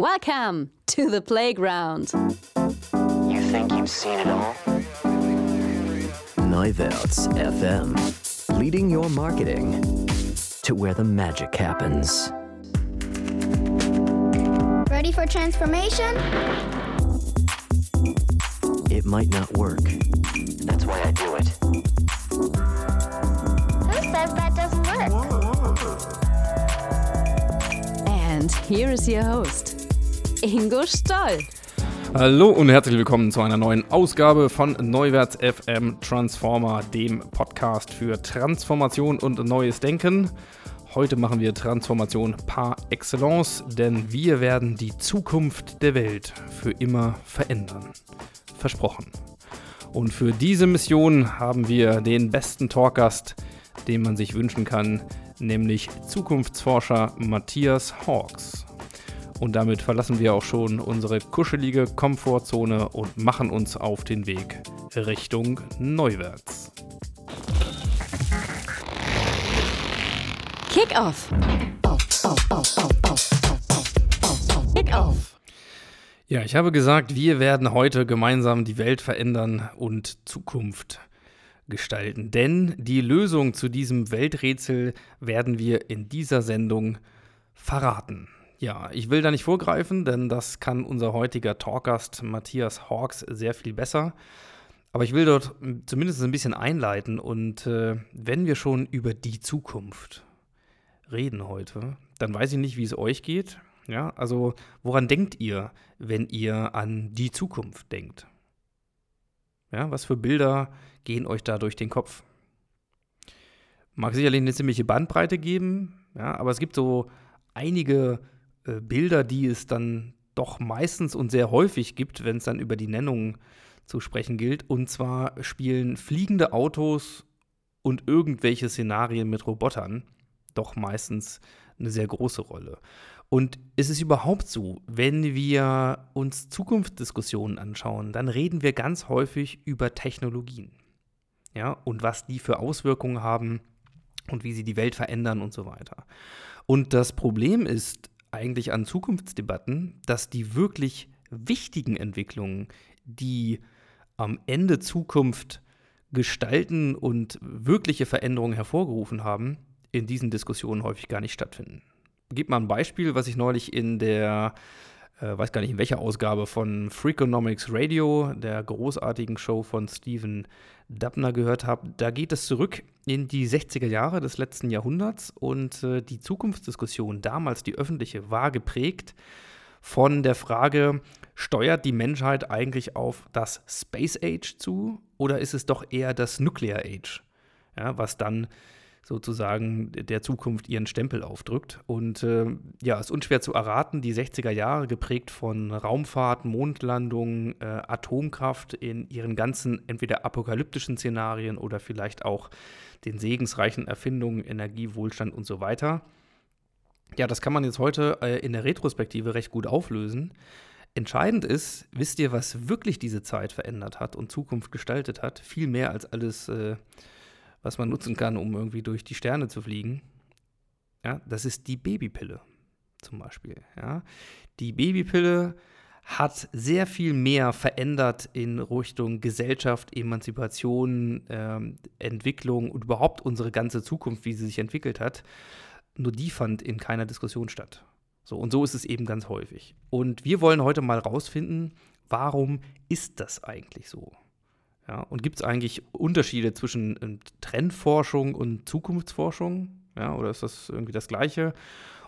Welcome to the playground. You think you've seen it all? Neuwerts FM. Leading your marketing to where the magic happens. Ready for transformation? It might not work. That's why I do it. Who says that doesn't work? And here is your host, Ingo Stoll. Hallo und herzlich willkommen zu einer neuen Ausgabe von Neuwärts FM Transformer, dem Podcast für Transformation und neues Denken. Heute machen wir Transformation par excellence, denn wir werden die Zukunft der Welt für immer verändern. Versprochen. Und für diese Mission haben wir den besten Talkgast, den man sich wünschen kann, nämlich Zukunftsforscher Matthias Hawks. Und damit verlassen wir auch schon unsere kuschelige Komfortzone und machen uns auf den Weg Richtung Neuwärts. Kick off. Kick off. Ja, ich habe gesagt, wir werden heute gemeinsam die Welt verändern und Zukunft gestalten. Denn die Lösung zu diesem Welträtsel werden wir in dieser Sendung verraten. Ja, ich will da nicht vorgreifen, denn das kann unser heutiger Talkgast Matthias Hawks sehr viel besser. Aber ich will dort zumindest ein bisschen einleiten und äh, wenn wir schon über die Zukunft reden heute, dann weiß ich nicht, wie es euch geht. Ja, also woran denkt ihr, wenn ihr an die Zukunft denkt? Ja, was für Bilder gehen euch da durch den Kopf? Mag sicherlich eine ziemliche Bandbreite geben, ja, aber es gibt so einige äh, Bilder, die es dann doch meistens und sehr häufig gibt, wenn es dann über die Nennung zu sprechen gilt. Und zwar spielen fliegende Autos und irgendwelche Szenarien mit Robotern doch meistens eine sehr große Rolle. Und es ist überhaupt so, wenn wir uns Zukunftsdiskussionen anschauen, dann reden wir ganz häufig über Technologien. Ja, und was die für Auswirkungen haben und wie sie die Welt verändern und so weiter. Und das Problem ist eigentlich an Zukunftsdebatten, dass die wirklich wichtigen Entwicklungen, die am Ende Zukunft gestalten und wirkliche Veränderungen hervorgerufen haben, in diesen Diskussionen häufig gar nicht stattfinden. Gib mal ein Beispiel, was ich neulich in der, äh, weiß gar nicht in welcher Ausgabe von Freakonomics Radio, der großartigen Show von Steven Dubner gehört habe. Da geht es zurück in die 60er Jahre des letzten Jahrhunderts und äh, die Zukunftsdiskussion damals, die öffentliche, war geprägt von der Frage, steuert die Menschheit eigentlich auf das Space Age zu oder ist es doch eher das Nuclear Age, ja, was dann sozusagen der Zukunft ihren Stempel aufdrückt. Und äh, ja, ist unschwer zu erraten, die 60er Jahre geprägt von Raumfahrt, Mondlandung, äh, Atomkraft in ihren ganzen entweder apokalyptischen Szenarien oder vielleicht auch den segensreichen Erfindungen, Energie, Wohlstand und so weiter. Ja, das kann man jetzt heute äh, in der Retrospektive recht gut auflösen. Entscheidend ist, wisst ihr, was wirklich diese Zeit verändert hat und Zukunft gestaltet hat? Viel mehr als alles äh, was man nutzen kann, um irgendwie durch die Sterne zu fliegen. Ja, das ist die Babypille zum Beispiel. Ja. Die Babypille hat sehr viel mehr verändert in Richtung Gesellschaft, Emanzipation, ähm, Entwicklung und überhaupt unsere ganze Zukunft, wie sie sich entwickelt hat. Nur die fand in keiner Diskussion statt. So, und so ist es eben ganz häufig. Und wir wollen heute mal rausfinden, warum ist das eigentlich so? Ja, und gibt es eigentlich Unterschiede zwischen ähm, Trendforschung und Zukunftsforschung? Ja, oder ist das irgendwie das Gleiche?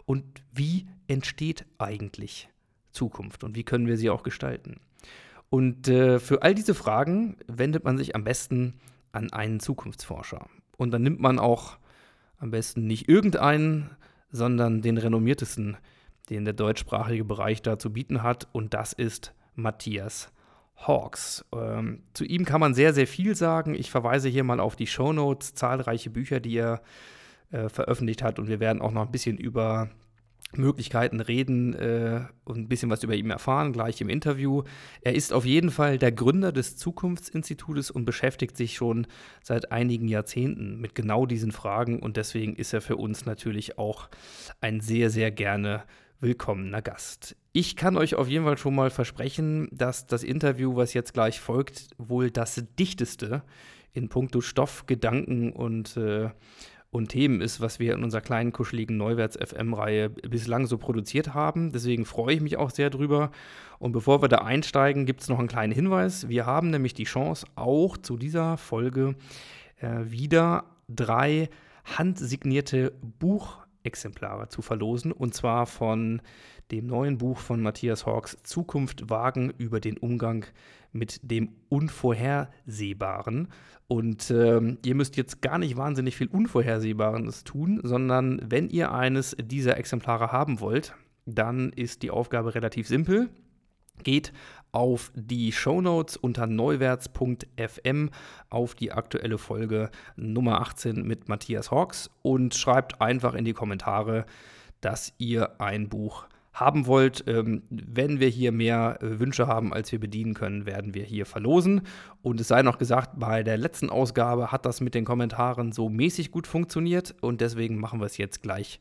Und wie entsteht eigentlich Zukunft und wie können wir sie auch gestalten? Und äh, für all diese Fragen wendet man sich am besten an einen Zukunftsforscher. Und dann nimmt man auch am besten nicht irgendeinen, sondern den renommiertesten, den der deutschsprachige Bereich da zu bieten hat. Und das ist Matthias Hawks. Ähm, zu ihm kann man sehr, sehr viel sagen. Ich verweise hier mal auf die Show Notes, zahlreiche Bücher, die er äh, veröffentlicht hat. Und wir werden auch noch ein bisschen über Möglichkeiten reden äh, und ein bisschen was über ihn erfahren, gleich im Interview. Er ist auf jeden Fall der Gründer des Zukunftsinstitutes und beschäftigt sich schon seit einigen Jahrzehnten mit genau diesen Fragen. Und deswegen ist er für uns natürlich auch ein sehr, sehr gerne willkommener Gast. Ich kann euch auf jeden Fall schon mal versprechen, dass das Interview, was jetzt gleich folgt, wohl das dichteste in puncto Stoff, Gedanken und, äh, und Themen ist, was wir in unserer kleinen, kuscheligen Neuwärts-FM-Reihe bislang so produziert haben. Deswegen freue ich mich auch sehr drüber. Und bevor wir da einsteigen, gibt es noch einen kleinen Hinweis. Wir haben nämlich die Chance, auch zu dieser Folge äh, wieder drei handsignierte Buchexemplare zu verlosen. Und zwar von dem neuen Buch von Matthias Hawks Zukunft wagen über den Umgang mit dem Unvorhersehbaren. Und äh, ihr müsst jetzt gar nicht wahnsinnig viel Unvorhersehbares tun, sondern wenn ihr eines dieser Exemplare haben wollt, dann ist die Aufgabe relativ simpel. Geht auf die Shownotes unter neuwärts.fm auf die aktuelle Folge Nummer 18 mit Matthias Hawks und schreibt einfach in die Kommentare, dass ihr ein Buch haben wollt. Ähm, wenn wir hier mehr äh, Wünsche haben, als wir bedienen können, werden wir hier verlosen. Und es sei noch gesagt, bei der letzten Ausgabe hat das mit den Kommentaren so mäßig gut funktioniert und deswegen machen wir es jetzt gleich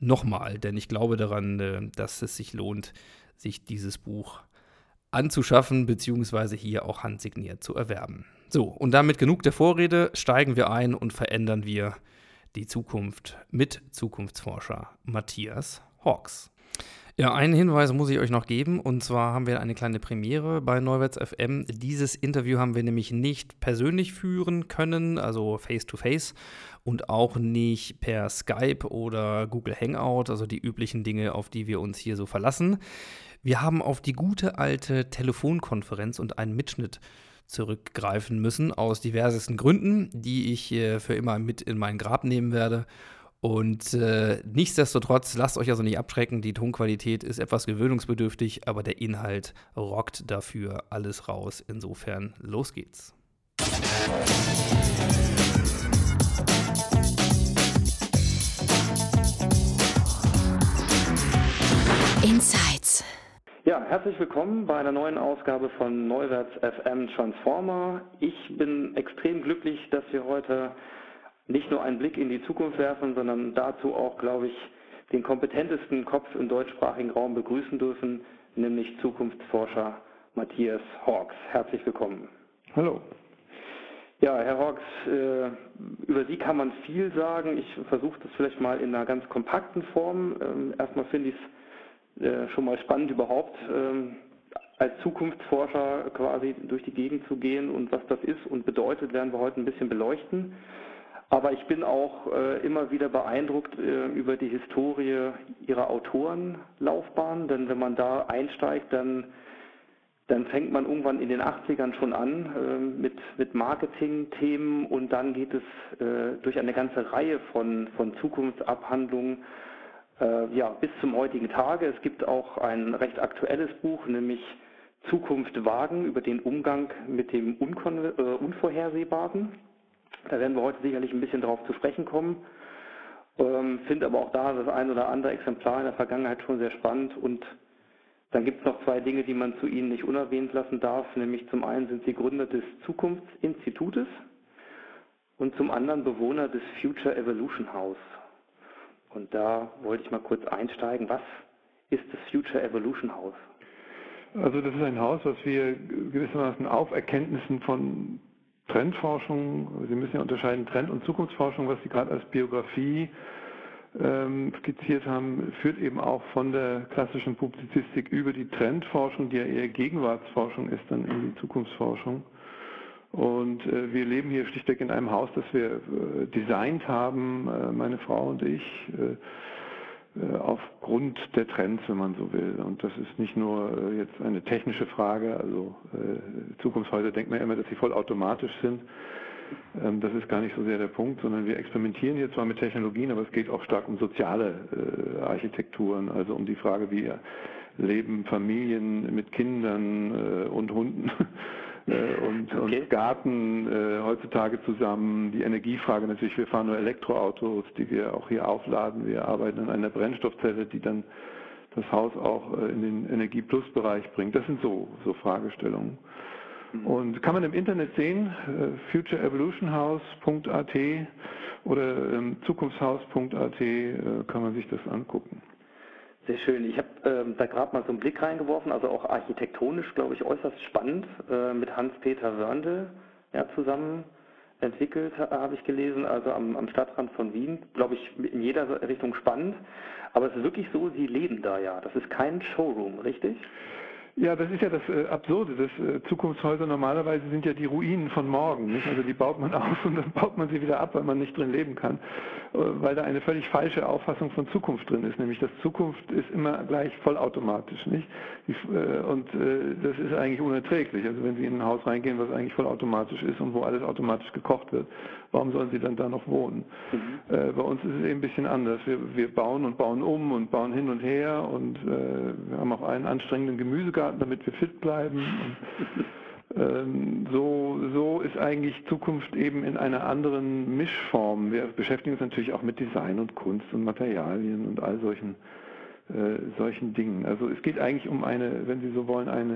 nochmal, denn ich glaube daran, äh, dass es sich lohnt, sich dieses Buch anzuschaffen, beziehungsweise hier auch handsigniert zu erwerben. So, und damit genug der Vorrede, steigen wir ein und verändern wir die Zukunft mit Zukunftsforscher Matthias Hawks. Ja, einen Hinweis muss ich euch noch geben. Und zwar haben wir eine kleine Premiere bei Neuwärts FM. Dieses Interview haben wir nämlich nicht persönlich führen können, also face-to-face, -face, und auch nicht per Skype oder Google Hangout, also die üblichen Dinge, auf die wir uns hier so verlassen. Wir haben auf die gute alte Telefonkonferenz und einen Mitschnitt zurückgreifen müssen, aus diversesten Gründen, die ich äh, für immer mit in mein Grab nehmen werde. Und äh, nichtsdestotrotz, lasst euch also nicht abschrecken, die Tonqualität ist etwas gewöhnungsbedürftig, aber der Inhalt rockt dafür alles raus. Insofern, los geht's. Insights. Ja, herzlich willkommen bei einer neuen Ausgabe von Neuwärts FM Transformer. Ich bin extrem glücklich, dass wir heute nicht nur einen Blick in die Zukunft werfen, sondern dazu auch, glaube ich, den kompetentesten Kopf im deutschsprachigen Raum begrüßen dürfen, nämlich Zukunftsforscher Matthias Hawks. Herzlich willkommen. Hallo. Ja, Herr Hawks, äh, über Sie kann man viel sagen. Ich versuche das vielleicht mal in einer ganz kompakten Form. Ähm, erstmal finde ich es äh, schon mal spannend überhaupt, ähm, als Zukunftsforscher quasi durch die Gegend zu gehen und was das ist und bedeutet, werden wir heute ein bisschen beleuchten. Aber ich bin auch äh, immer wieder beeindruckt äh, über die Historie ihrer Autorenlaufbahn, denn wenn man da einsteigt, dann, dann fängt man irgendwann in den 80ern schon an äh, mit, mit Marketing-Themen und dann geht es äh, durch eine ganze Reihe von, von Zukunftsabhandlungen äh, ja, bis zum heutigen Tage. Es gibt auch ein recht aktuelles Buch, nämlich Zukunft wagen über den Umgang mit dem Unkon äh, Unvorhersehbaren. Da werden wir heute sicherlich ein bisschen drauf zu sprechen kommen. Ähm, Finde aber auch da das ein oder andere Exemplar in der Vergangenheit schon sehr spannend. Und dann gibt es noch zwei Dinge, die man zu Ihnen nicht unerwähnt lassen darf. Nämlich zum einen sind Sie Gründer des Zukunftsinstitutes und zum anderen Bewohner des Future Evolution House. Und da wollte ich mal kurz einsteigen. Was ist das Future Evolution House? Also das ist ein Haus, was wir gewissermaßen auf Erkenntnissen von Trendforschung, Sie müssen ja unterscheiden Trend- und Zukunftsforschung, was Sie gerade als Biografie ähm, skizziert haben, führt eben auch von der klassischen Publizistik über die Trendforschung, die ja eher Gegenwartsforschung ist, dann in die Zukunftsforschung. Und äh, wir leben hier schlichtweg in einem Haus, das wir äh, designt haben, äh, meine Frau und ich. Äh, aufgrund der Trends, wenn man so will. Und das ist nicht nur äh, jetzt eine technische Frage, also äh, Zukunftshäuser denkt man immer, dass sie vollautomatisch sind. Ähm, das ist gar nicht so sehr der Punkt, sondern wir experimentieren hier zwar mit Technologien, aber es geht auch stark um soziale Architekturen, also um die Frage, wie leben Familien mit Kindern und Hunden äh, und, okay. und Garten äh, heutzutage zusammen. Die Energiefrage natürlich, wir fahren nur Elektroautos, die wir auch hier aufladen. Wir arbeiten an einer Brennstoffzelle, die dann das Haus auch äh, in den Energie-Plus-Bereich bringt. Das sind so, so Fragestellungen. Mhm. Und kann man im Internet sehen, äh, futureevolutionhouse.at oder ähm, zukunftshaus.at äh, kann man sich das angucken. Sehr schön. Ich habe ähm, da gerade mal so einen Blick reingeworfen, also auch architektonisch, glaube ich, äußerst spannend, äh, mit Hans-Peter Wörnde ja, zusammen entwickelt, habe ich gelesen, also am, am Stadtrand von Wien, glaube ich, in jeder Richtung spannend. Aber es ist wirklich so, Sie leben da ja. Das ist kein Showroom, richtig? Ja, das ist ja das äh, Absurde. Das, äh, Zukunftshäuser normalerweise sind ja die Ruinen von morgen. Nicht? Also die baut man auf und dann baut man sie wieder ab, weil man nicht drin leben kann. Äh, weil da eine völlig falsche Auffassung von Zukunft drin ist. Nämlich, dass Zukunft ist immer gleich vollautomatisch. Nicht? Die, äh, und äh, das ist eigentlich unerträglich. Also wenn Sie in ein Haus reingehen, was eigentlich vollautomatisch ist und wo alles automatisch gekocht wird, warum sollen Sie dann da noch wohnen? Mhm. Äh, bei uns ist es eben ein bisschen anders. Wir, wir bauen und bauen um und bauen hin und her und wir haben auch einen anstrengenden Gemüsegarten Sportarten, damit wir fit bleiben. Und, ähm, so, so ist eigentlich Zukunft eben in einer anderen Mischform. Wir beschäftigen uns natürlich auch mit Design und Kunst und Materialien und all solchen äh, solchen Dingen. Also es geht eigentlich um eine, wenn Sie so wollen, eine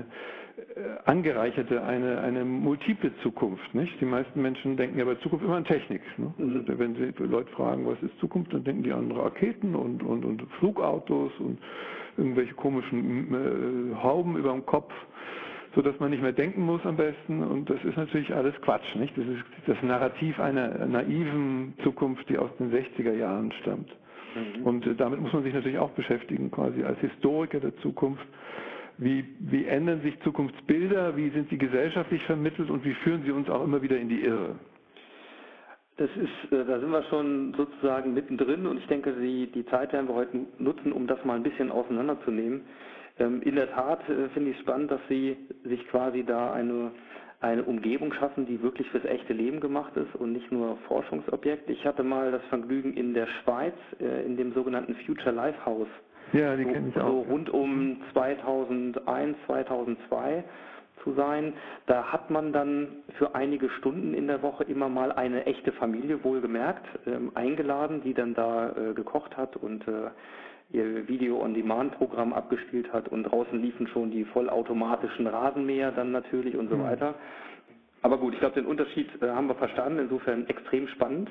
äh, angereicherte, eine, eine multiple Zukunft. Nicht? Die meisten Menschen denken ja bei Zukunft immer an Technik. Ne? Also wenn Sie Leute fragen, was ist Zukunft, dann denken die an Raketen und, und, und Flugautos und irgendwelche komischen äh, Hauben über dem Kopf, so dass man nicht mehr denken muss am besten. Und das ist natürlich alles Quatsch, nicht? Das ist das Narrativ einer naiven Zukunft, die aus den 60er Jahren stammt. Mhm. Und äh, damit muss man sich natürlich auch beschäftigen, quasi als Historiker der Zukunft. Wie, wie ändern sich Zukunftsbilder? Wie sind sie gesellschaftlich vermittelt? Und wie führen sie uns auch immer wieder in die Irre? Das ist, äh, da sind wir schon sozusagen mittendrin und ich denke, die, die Zeit werden wir heute nutzen, um das mal ein bisschen auseinanderzunehmen. Ähm, in der Tat äh, finde ich es spannend, dass Sie sich quasi da eine, eine Umgebung schaffen, die wirklich fürs echte Leben gemacht ist und nicht nur Forschungsobjekt. Ich hatte mal das Vergnügen in der Schweiz, äh, in dem sogenannten Future Life House. Ja, die kenne ich auch. So rund um 2001, 2002 zu sein. Da hat man dann für einige Stunden in der Woche immer mal eine echte Familie, wohlgemerkt, ähm, eingeladen, die dann da äh, gekocht hat und äh, ihr Video-on-Demand-Programm abgespielt hat und draußen liefen schon die vollautomatischen Rasenmäher dann natürlich und so mhm. weiter. Aber gut, ich glaube, den Unterschied äh, haben wir verstanden, insofern extrem spannend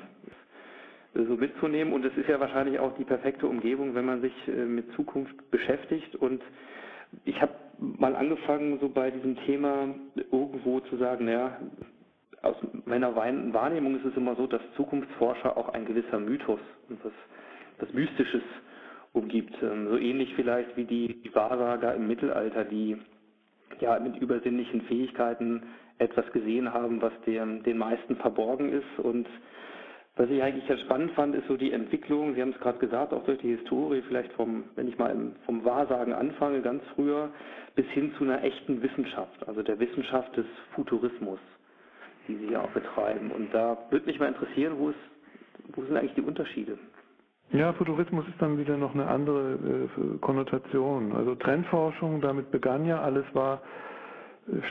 äh, so mitzunehmen und es ist ja wahrscheinlich auch die perfekte Umgebung, wenn man sich äh, mit Zukunft beschäftigt und ich habe mal angefangen, so bei diesem Thema irgendwo zu sagen, naja, aus meiner Wahrnehmung ist es immer so, dass Zukunftsforscher auch ein gewisser Mythos was, was Mystisches umgibt. Ähm, so ähnlich vielleicht wie die Wahrsager im Mittelalter, die ja mit übersinnlichen Fähigkeiten etwas gesehen haben, was dem, den meisten verborgen ist und was ich eigentlich sehr spannend fand, ist so die Entwicklung, Sie haben es gerade gesagt, auch durch die Historie, vielleicht vom, wenn ich mal vom Wahrsagen anfange, ganz früher, bis hin zu einer echten Wissenschaft, also der Wissenschaft des Futurismus, die Sie ja auch betreiben. Und da würde mich mal interessieren, wo, ist, wo sind eigentlich die Unterschiede? Ja, Futurismus ist dann wieder noch eine andere äh, Konnotation. Also Trendforschung, damit begann ja, alles war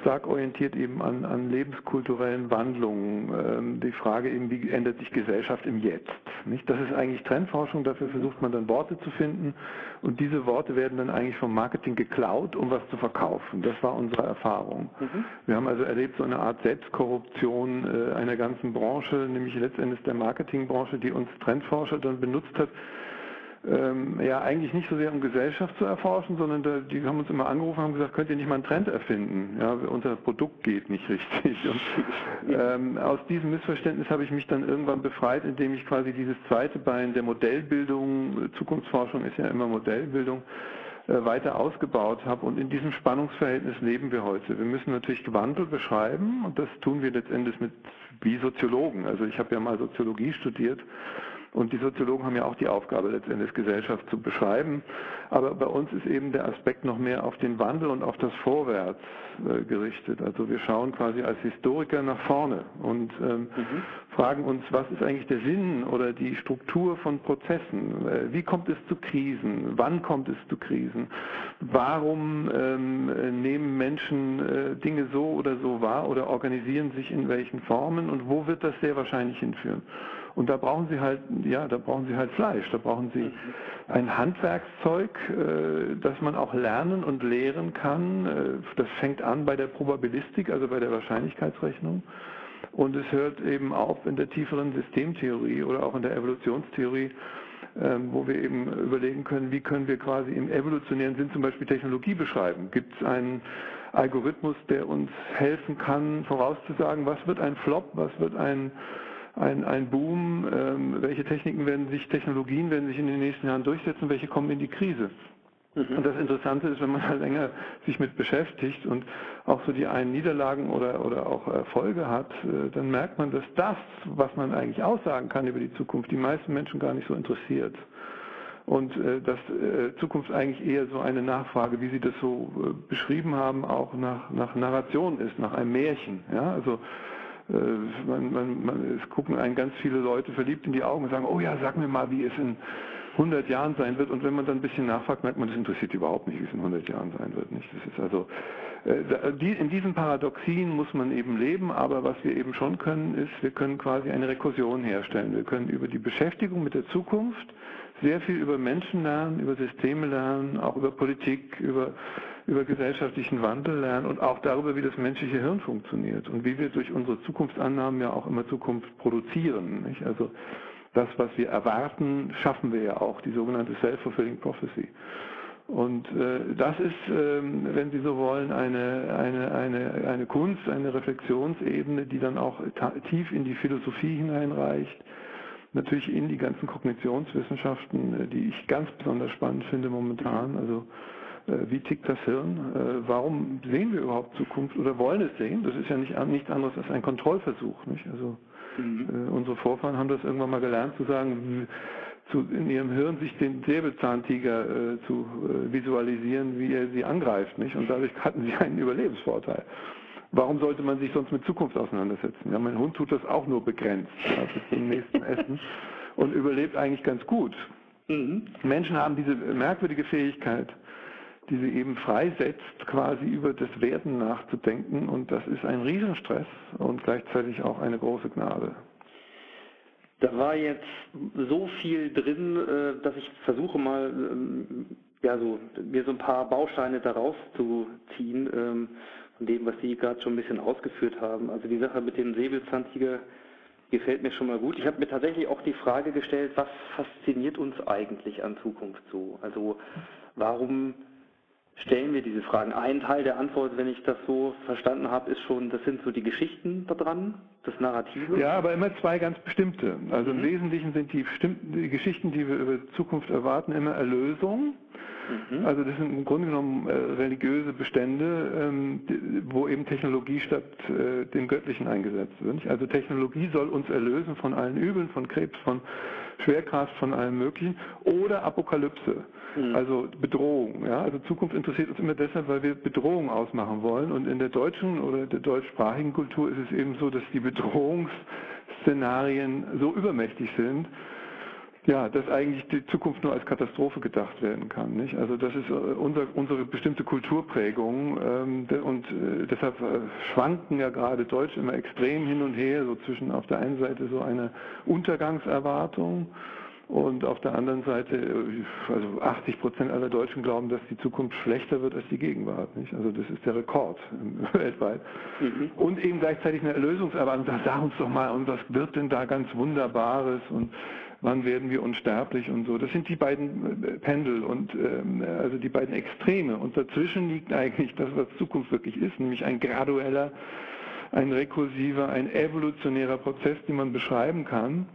stark orientiert eben an, an lebenskulturellen Wandlungen. Ähm, die Frage eben, wie ändert sich Gesellschaft im Jetzt? Nicht? Das ist eigentlich Trendforschung, dafür versucht man dann Worte zu finden und diese Worte werden dann eigentlich vom Marketing geklaut, um was zu verkaufen. Das war unsere Erfahrung. Mhm. Wir haben also erlebt so eine Art Selbstkorruption äh, einer ganzen Branche, nämlich letztendlich der Marketingbranche, die uns Trendforscher dann benutzt hat, ähm, ja eigentlich nicht so sehr um Gesellschaft zu erforschen, sondern da, die haben uns immer angerufen und haben gesagt, könnt ihr nicht mal einen Trend erfinden? Ja, unser Produkt geht nicht richtig. Und, ähm, aus diesem Missverständnis habe ich mich dann irgendwann befreit, indem ich quasi dieses zweite Bein der Modellbildung, Zukunftsforschung ist ja immer Modellbildung, äh, weiter ausgebaut habe. Und in diesem Spannungsverhältnis leben wir heute. Wir müssen natürlich Wandel beschreiben und das tun wir letztendlich mit wie Soziologen. Also ich habe ja mal Soziologie studiert und die Soziologen haben ja auch die Aufgabe, letztendlich Gesellschaft zu beschreiben. Aber bei uns ist eben der Aspekt noch mehr auf den Wandel und auf das Vorwärts äh, gerichtet. Also wir schauen quasi als Historiker nach vorne und ähm, mhm. fragen uns, was ist eigentlich der Sinn oder die Struktur von Prozessen? Äh, wie kommt es zu Krisen? Wann kommt es zu Krisen? Warum ähm, nehmen Menschen äh, Dinge so oder so wahr oder organisieren sich in welchen Formen und wo wird das sehr wahrscheinlich hinführen? Und da brauchen Sie halt, ja, da brauchen Sie halt Fleisch, da brauchen Sie ein Handwerkszeug, äh, das man auch lernen und lehren kann. Äh, das fängt an bei der Probabilistik, also bei der Wahrscheinlichkeitsrechnung. Und es hört eben auf in der tieferen Systemtheorie oder auch in der Evolutionstheorie, ähm, wo wir eben überlegen können, wie können wir quasi im evolutionären Sinn zum Beispiel Technologie beschreiben. Gibt es einen Algorithmus, der uns helfen kann, vorauszusagen, was wird ein Flop, was wird ein, ein, ein Boom, ähm, welche Techniken werden sich, Technologien werden sich in den nächsten Jahren durchsetzen, welche kommen in die Krise. Und das Interessante ist, wenn man da länger sich mit beschäftigt und auch so die einen Niederlagen oder, oder auch Erfolge hat, äh, dann merkt man, dass das, was man eigentlich aussagen kann über die Zukunft, die meisten Menschen gar nicht so interessiert. Und äh, dass äh, Zukunft eigentlich eher so eine Nachfrage, wie Sie das so beschrieben haben, auch nach, nach Narration ist, nach einem Märchen. Ja? Also man, man, man, es gucken einen ganz viele Leute verliebt in die Augen und sagen, oh ja, sag mir mal, wie es in 100 Jahren sein wird. Und wenn man dann ein bisschen nachfragt, merkt man, das interessiert überhaupt nicht, wie es in 100 Jahren sein wird. Nicht? Das ist also, äh, in diesen Paradoxien muss man eben leben, aber was wir eben schon können, ist, wir können quasi eine Rekursion herstellen. Wir können über die Beschäftigung mit der Zukunft sehr viel über Menschen lernen, über Systeme lernen, auch über Politik, über, über gesellschaftlichen Wandel lernen und auch darüber, wie das menschliche Hirn funktioniert und wie wir durch unsere Zukunftsannahmen ja auch immer Zukunft produzieren. Nicht? Also das, was wir erwarten, schaffen wir ja auch, die sogenannte Self-Fulfilling Prophecy. Und äh, das ist, äh, wenn Sie so wollen, eine, eine, eine, eine Kunst, eine Reflexionsebene, die dann auch tief in die Philosophie hineinreicht, natürlich in die ganzen Kognitionswissenschaften, äh, die ich ganz besonders spannend finde momentan. Also äh, wie tickt das Hirn? Äh, warum sehen wir überhaupt Zukunft oder wollen es sehen? Das ist ja nicht nichts anderes als ein Kontrollversuch. Nicht? Also Mhm. Unsere Vorfahren haben das irgendwann mal gelernt zu sagen, zu, in ihrem Hirn sich den Säbelzahntiger äh, zu äh, visualisieren, wie er sie angreift, nicht? Und dadurch hatten sie einen Überlebensvorteil. Warum sollte man sich sonst mit Zukunft auseinandersetzen? Ja, mein Hund tut das auch nur begrenzt, ja, bis zum nächsten Essen und überlebt eigentlich ganz gut. Mhm. Menschen haben diese merkwürdige Fähigkeit, die sie eben freisetzt, quasi über das Werden nachzudenken. Und das ist ein Riesenstress und gleichzeitig auch eine große Gnade. Da war jetzt so viel drin, äh, dass ich versuche mal, ähm, ja, so, mir so ein paar Bausteine daraus zu ziehen, ähm, von dem, was Sie gerade schon ein bisschen ausgeführt haben. Also die Sache mit dem Säbelzahntiger gefällt mir schon mal gut. Ich habe mir tatsächlich auch die Frage gestellt, was fasziniert uns eigentlich an Zukunft so? Also warum stellen wir diese Fragen. Ein Teil der Antwort, wenn ich das so verstanden habe, ist schon, das sind so die Geschichten da dran, das Narrative. Ja, aber immer zwei ganz bestimmte. Also mhm. im Wesentlichen sind die, die Geschichten, die wir über Zukunft erwarten, immer Erlösung. Mhm. Also das sind im Grunde genommen äh, religiöse Bestände, ähm, wo eben Technologie statt äh, dem Göttlichen eingesetzt wird. Also Technologie soll uns erlösen von allen Übeln, von Krebs, von Schwerkraft, von allem Möglichen. Oder Apokalypse. Mhm. Also Bedrohung. Ja? Also Zukunft interessiert uns immer deshalb, weil wir Bedrohung ausmachen wollen. Und in der deutschen oder der deutschsprachigen Kultur ist es eben so, dass die Bedrohungsszenarien so übermächtig sind, ja, dass eigentlich die Zukunft nur als Katastrophe gedacht werden kann. Nicht? Also das ist äh, unser, unsere bestimmte Kulturprägung ähm, und äh, deshalb äh, schwanken ja gerade Deutsch immer extrem hin und her, so zwischen auf der einen Seite so eine Untergangserwartung und auf der anderen Seite, äh, also 80 Prozent aller Deutschen glauben, dass die Zukunft schlechter wird als die Gegenwart. Nicht? Also das ist der Rekord weltweit. Mhm. Und eben gleichzeitig eine Erlösungserwartung. Sag uns doch mal, und was wird denn da ganz Wunderbares und wann werden wir unsterblich und so. Das sind die beiden äh, Pendel und ähm, also die beiden Extreme. Und dazwischen liegt eigentlich das, was Zukunft wirklich ist, nämlich ein gradueller, ein rekursiver, ein evolutionärer Prozess, den man beschreiben kann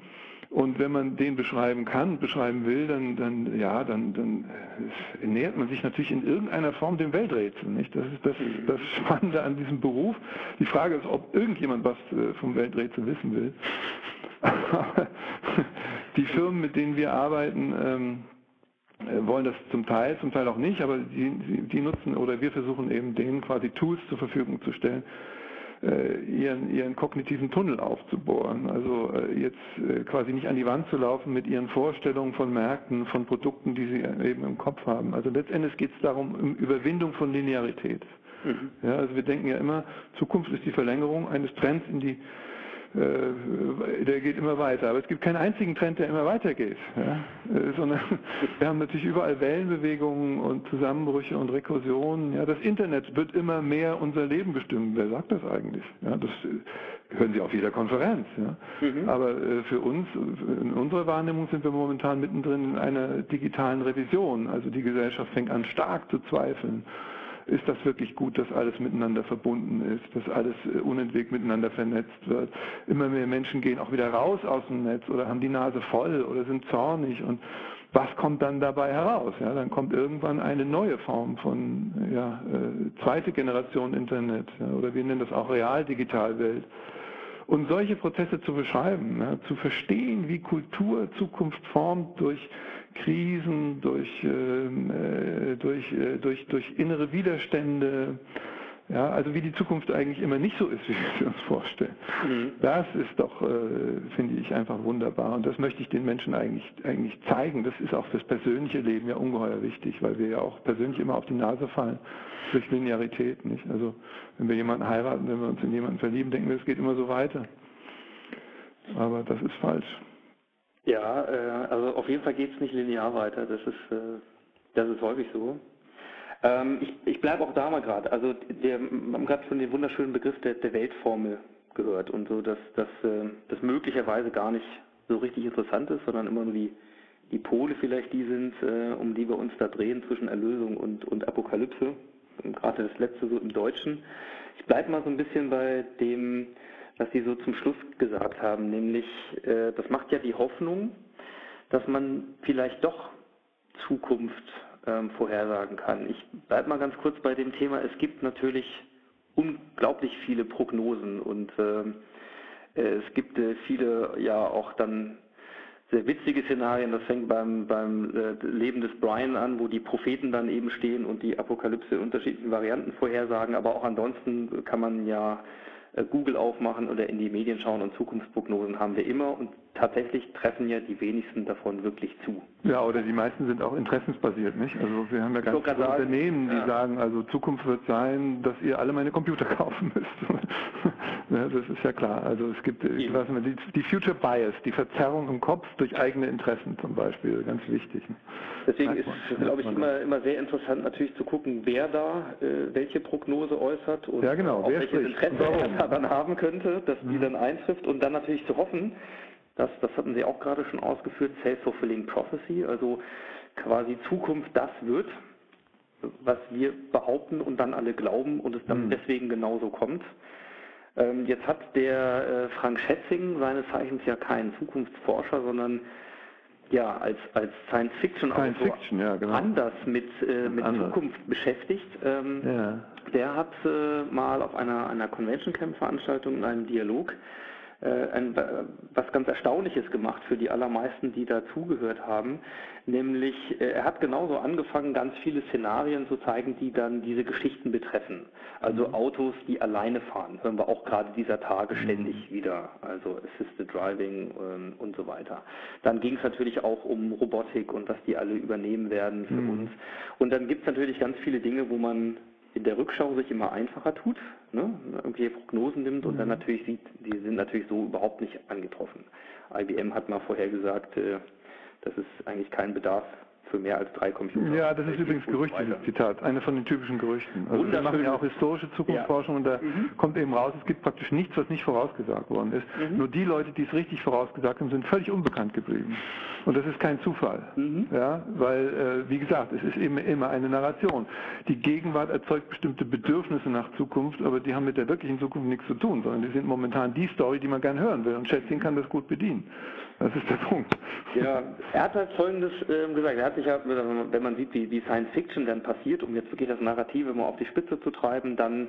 und wenn man den beschreiben kann, beschreiben will, dann, dann ja, dann, dann äh, nähert man sich natürlich in irgendeiner Form dem Welträtsel. Nicht? Das ist das, das Spannende an diesem Beruf. Die Frage ist, ob irgendjemand was äh, vom Welträtsel wissen will. die Firmen, mit denen wir arbeiten, ähm, äh, wollen das zum Teil, zum Teil auch nicht, aber die, die nutzen oder wir versuchen eben denen quasi Tools zur Verfügung zu stellen, äh, ihren, ihren kognitiven Tunnel aufzubohren. Also äh, jetzt quasi nicht an die Wand zu laufen mit ihren Vorstellungen von Märkten, von Produkten, die sie eben im Kopf haben. Also letztendlich geht es darum, um Überwindung von Linearität. Mhm. Ja, also wir denken ja immer, Zukunft ist die Verlängerung eines Trends in die der geht immer weiter. Aber es gibt keinen einzigen Trend, der immer weitergeht. Ja? Äh, sondern wir haben natürlich überall Wellenbewegungen und Zusammenbrüche und Rekursionen. Ja? Das Internet wird immer mehr unser Leben bestimmen. Wer sagt das eigentlich? Ja? Das äh, hören Sie auf jeder Konferenz. Mhm. Aber äh, für uns, in unserer Wahrnehmung sind wir momentan mittendrin in einer digitalen Revision. Also die Gesellschaft fängt an stark zu zweifeln ist das wirklich gut, dass alles miteinander verbunden ist, dass alles äh, unentwegt miteinander vernetzt wird. Immer mehr Menschen gehen auch wieder raus aus dem Netz oder haben die Nase voll oder sind zornig und was kommt dann dabei heraus? Ja, dann kommt irgendwann eine neue Form von ja, äh, zweite Generation Internet oder wir nennen das auch Real-Digital-Welt. Und solche Prozesse zu beschreiben, zu verstehen, wie Kultur Zukunft formt durch Krisen, durch, ähm, äh, durch, äh, durch, durch innere Widerstände, ja, also wie die Zukunft eigentlich immer nicht so ist, wie wir uns vorstellen. Mhm. Das ist doch, äh, finde ich, einfach wunderbar. Und das möchte ich den Menschen eigentlich, eigentlich zeigen. Das ist auch fürs persönliche Leben ja ungeheuer wichtig, weil wir ja auch persönlich immer auf die Nase fallen durch Linearität. Nicht? Also wenn wir jemanden heiraten, wenn wir uns in jemanden verlieben, denken wir, es geht immer so weiter. Aber das ist falsch. Ja, äh, also auf jeden Fall geht es nicht linear weiter. Das ist, äh, das ist häufig so. Ähm, ich ich bleibe auch da mal gerade. Also wir haben gerade schon den wunderschönen Begriff der, der Weltformel gehört und so, dass, dass äh, das möglicherweise gar nicht so richtig interessant ist, sondern immer nur die, die Pole vielleicht die sind, äh, um die wir uns da drehen zwischen Erlösung und, und Apokalypse. Gerade das letzte so im Deutschen. Ich bleibe mal so ein bisschen bei dem, was Sie so zum Schluss gesagt haben, nämlich äh, das macht ja die Hoffnung, dass man vielleicht doch Zukunft ähm, vorhersagen kann. Ich bleibe mal ganz kurz bei dem Thema. Es gibt natürlich unglaublich viele Prognosen und ähm, äh, es gibt äh, viele ja auch dann sehr witzige Szenarien. Das fängt beim, beim äh, Leben des Brian an, wo die Propheten dann eben stehen und die Apokalypse in unterschiedlichen Varianten vorhersagen. Aber auch ansonsten kann man ja Google aufmachen oder in die Medien schauen und Zukunftsprognosen haben wir immer. Und tatsächlich treffen ja die wenigsten davon wirklich zu. Ja, oder die meisten sind auch interessensbasiert, nicht? Also wir haben ja ganz viele Unternehmen, die ja. sagen, also Zukunft wird sein, dass ihr alle meine Computer kaufen müsst. ja, das ist ja klar. Also es gibt die, die Future Bias, die Verzerrung im Kopf durch eigene Interessen zum Beispiel, ganz wichtig. Deswegen ist es, glaube ich, immer, immer sehr interessant natürlich zu gucken, wer da äh, welche Prognose äußert und ja, genau. auch wer welches Interesse er dann haben könnte, dass mhm. die dann eintrifft und dann natürlich zu hoffen, das, das hatten Sie auch gerade schon ausgeführt, Self-Fulfilling Prophecy, also quasi Zukunft das wird, was wir behaupten und dann alle glauben und es dann mhm. deswegen genauso kommt. Ähm, jetzt hat der äh, Frank Schätzing seines Zeichens ja kein Zukunftsforscher, sondern ja als, als Science Fiction Science Fiction, ja, genau. anders mit, äh, mit anders. Zukunft beschäftigt. Ähm, ja. Der hat äh, mal auf einer, einer Convention Camp Veranstaltung in einem Dialog ein, was ganz Erstaunliches gemacht für die allermeisten, die dazugehört haben. Nämlich, äh, er hat genauso angefangen, ganz viele Szenarien zu zeigen, die dann diese Geschichten betreffen. Also mhm. Autos, die alleine fahren, hören wir auch gerade dieser Tage ständig mhm. wieder. Also Assisted Driving ähm, und so weiter. Dann ging es natürlich auch um Robotik und was die alle übernehmen werden für mhm. uns. Und dann gibt es natürlich ganz viele Dinge, wo man in der Rückschau sich immer einfacher tut, ne? irgendwelche Prognosen nimmt und mhm. dann natürlich sieht, die sind natürlich so überhaupt nicht angetroffen. IBM hat mal vorher gesagt, äh, dass es eigentlich keinen Bedarf für mehr als drei Computer. Ja, das ist übrigens Gerücht, dieses Zitat, eine von den typischen Gerüchten. Also wir machen ja auch historische Zukunftsforschung ja. und da mhm. kommt eben raus, es gibt praktisch nichts, was nicht vorausgesagt worden ist. Mhm. Nur die Leute, die es richtig vorausgesagt haben, sind völlig unbekannt geblieben. Und das ist kein Zufall. Mhm. Ja, weil, äh, wie gesagt, es ist eben immer eine Narration. Die Gegenwart erzeugt bestimmte Bedürfnisse nach Zukunft, aber die haben mit der wirklichen Zukunft nichts zu tun, sondern die sind momentan die Story, die man gern hören will. Und Schätzchen kann das gut bedienen. Das ist der Punkt. Ja, er hat halt Folgendes äh, gesagt. Er hat sich ja, wenn man sieht, wie, wie Science Fiction dann passiert, um jetzt wirklich das Narrative mal auf die Spitze zu treiben, dann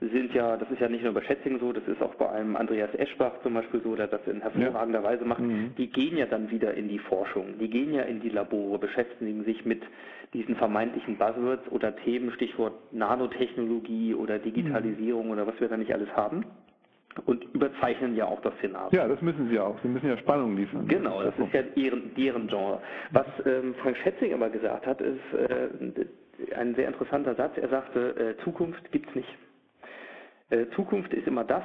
sind ja, das ist ja nicht nur bei Schätzing so, das ist auch bei einem Andreas Eschbach zum Beispiel so, der das in hervorragender ja. Weise macht, mhm. die gehen ja dann wieder in die Forschung, die gehen ja in die Labore, beschäftigen sich mit diesen vermeintlichen Buzzwords oder Themen, Stichwort Nanotechnologie oder Digitalisierung mhm. oder was wir da nicht alles haben und überzeichnen ja auch das Szenario. Ja, das müssen sie auch. Sie müssen ja Spannung liefern. Genau, das ist ja deren, deren Genre. Was ähm, Frank Schätzing aber gesagt hat, ist äh, ein sehr interessanter Satz. Er sagte, äh, Zukunft es nicht. Äh, Zukunft ist immer das,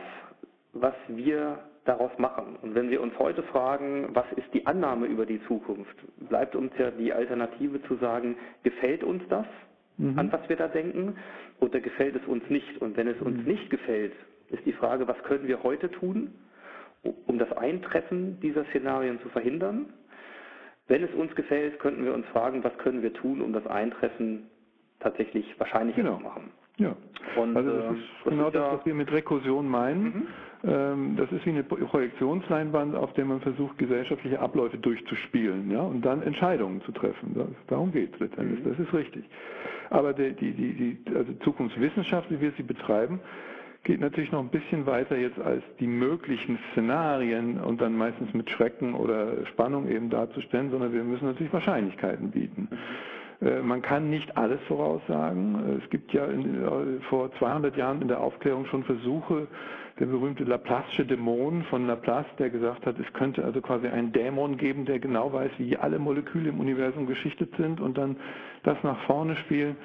was wir daraus machen. Und wenn wir uns heute fragen, was ist die Annahme über die Zukunft, bleibt uns ja die Alternative zu sagen, gefällt uns das, mhm. an was wir da denken, oder gefällt es uns nicht? Und wenn es uns mhm. nicht gefällt, ist die Frage, was können wir heute tun, um das Eintreffen dieser Szenarien zu verhindern? Wenn es uns gefällt, könnten wir uns fragen, was können wir tun, um das Eintreffen tatsächlich wahrscheinlicher genau. zu machen. Ja, und, also das äh, ist das genau ist das, was wir mit Rekursion meinen. Mhm. Ähm, das ist wie eine Projektionsleinwand, auf der man versucht, gesellschaftliche Abläufe durchzuspielen ja, und dann Entscheidungen zu treffen. Das, darum geht es letztendlich, mhm. das ist richtig. Aber die, die, die, die also Zukunftswissenschaft, wie wir sie betreiben, geht natürlich noch ein bisschen weiter jetzt als die möglichen Szenarien und dann meistens mit Schrecken oder Spannung eben darzustellen, sondern wir müssen natürlich Wahrscheinlichkeiten bieten. Mhm. Äh, man kann nicht alles voraussagen. Es gibt ja in, äh, vor 200 Jahren in der Aufklärung schon Versuche, der berühmte Laplace'sche Dämon von Laplace, der gesagt hat, es könnte also quasi einen Dämon geben, der genau weiß, wie alle Moleküle im Universum geschichtet sind und dann das nach vorne spielen.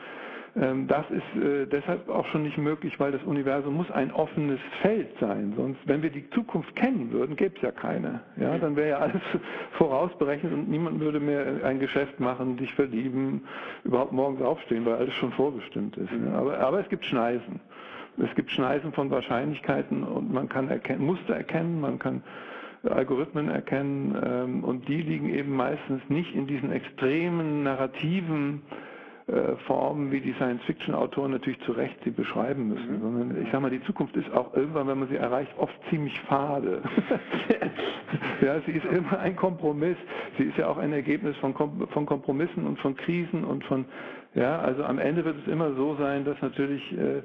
Ähm, das ist äh, deshalb auch schon nicht möglich, weil das Universum muss ein offenes Feld sein. Sonst, wenn wir die Zukunft kennen würden, gäbe es ja keine. Ja, dann wäre ja alles vorausberechnet und niemand würde mehr ein Geschäft machen, sich verlieben, überhaupt morgens aufstehen, weil alles schon vorbestimmt ist. Ja. Aber, aber es gibt Schneisen. Es gibt Schneisen von Wahrscheinlichkeiten und man kann erkennen, Muster erkennen, man kann Algorithmen erkennen ähm, und die liegen eben meistens nicht in diesen extremen narrativen Formen, wie die Science-Fiction-Autoren natürlich zu Recht sie beschreiben müssen, mhm. sondern ich sage mal, die Zukunft ist auch irgendwann, wenn man sie erreicht, oft ziemlich fade. ja, sie ist immer ein Kompromiss. Sie ist ja auch ein Ergebnis von, Kom von Kompromissen und von Krisen und von, ja, also am Ende wird es immer so sein, dass natürlich äh, äh,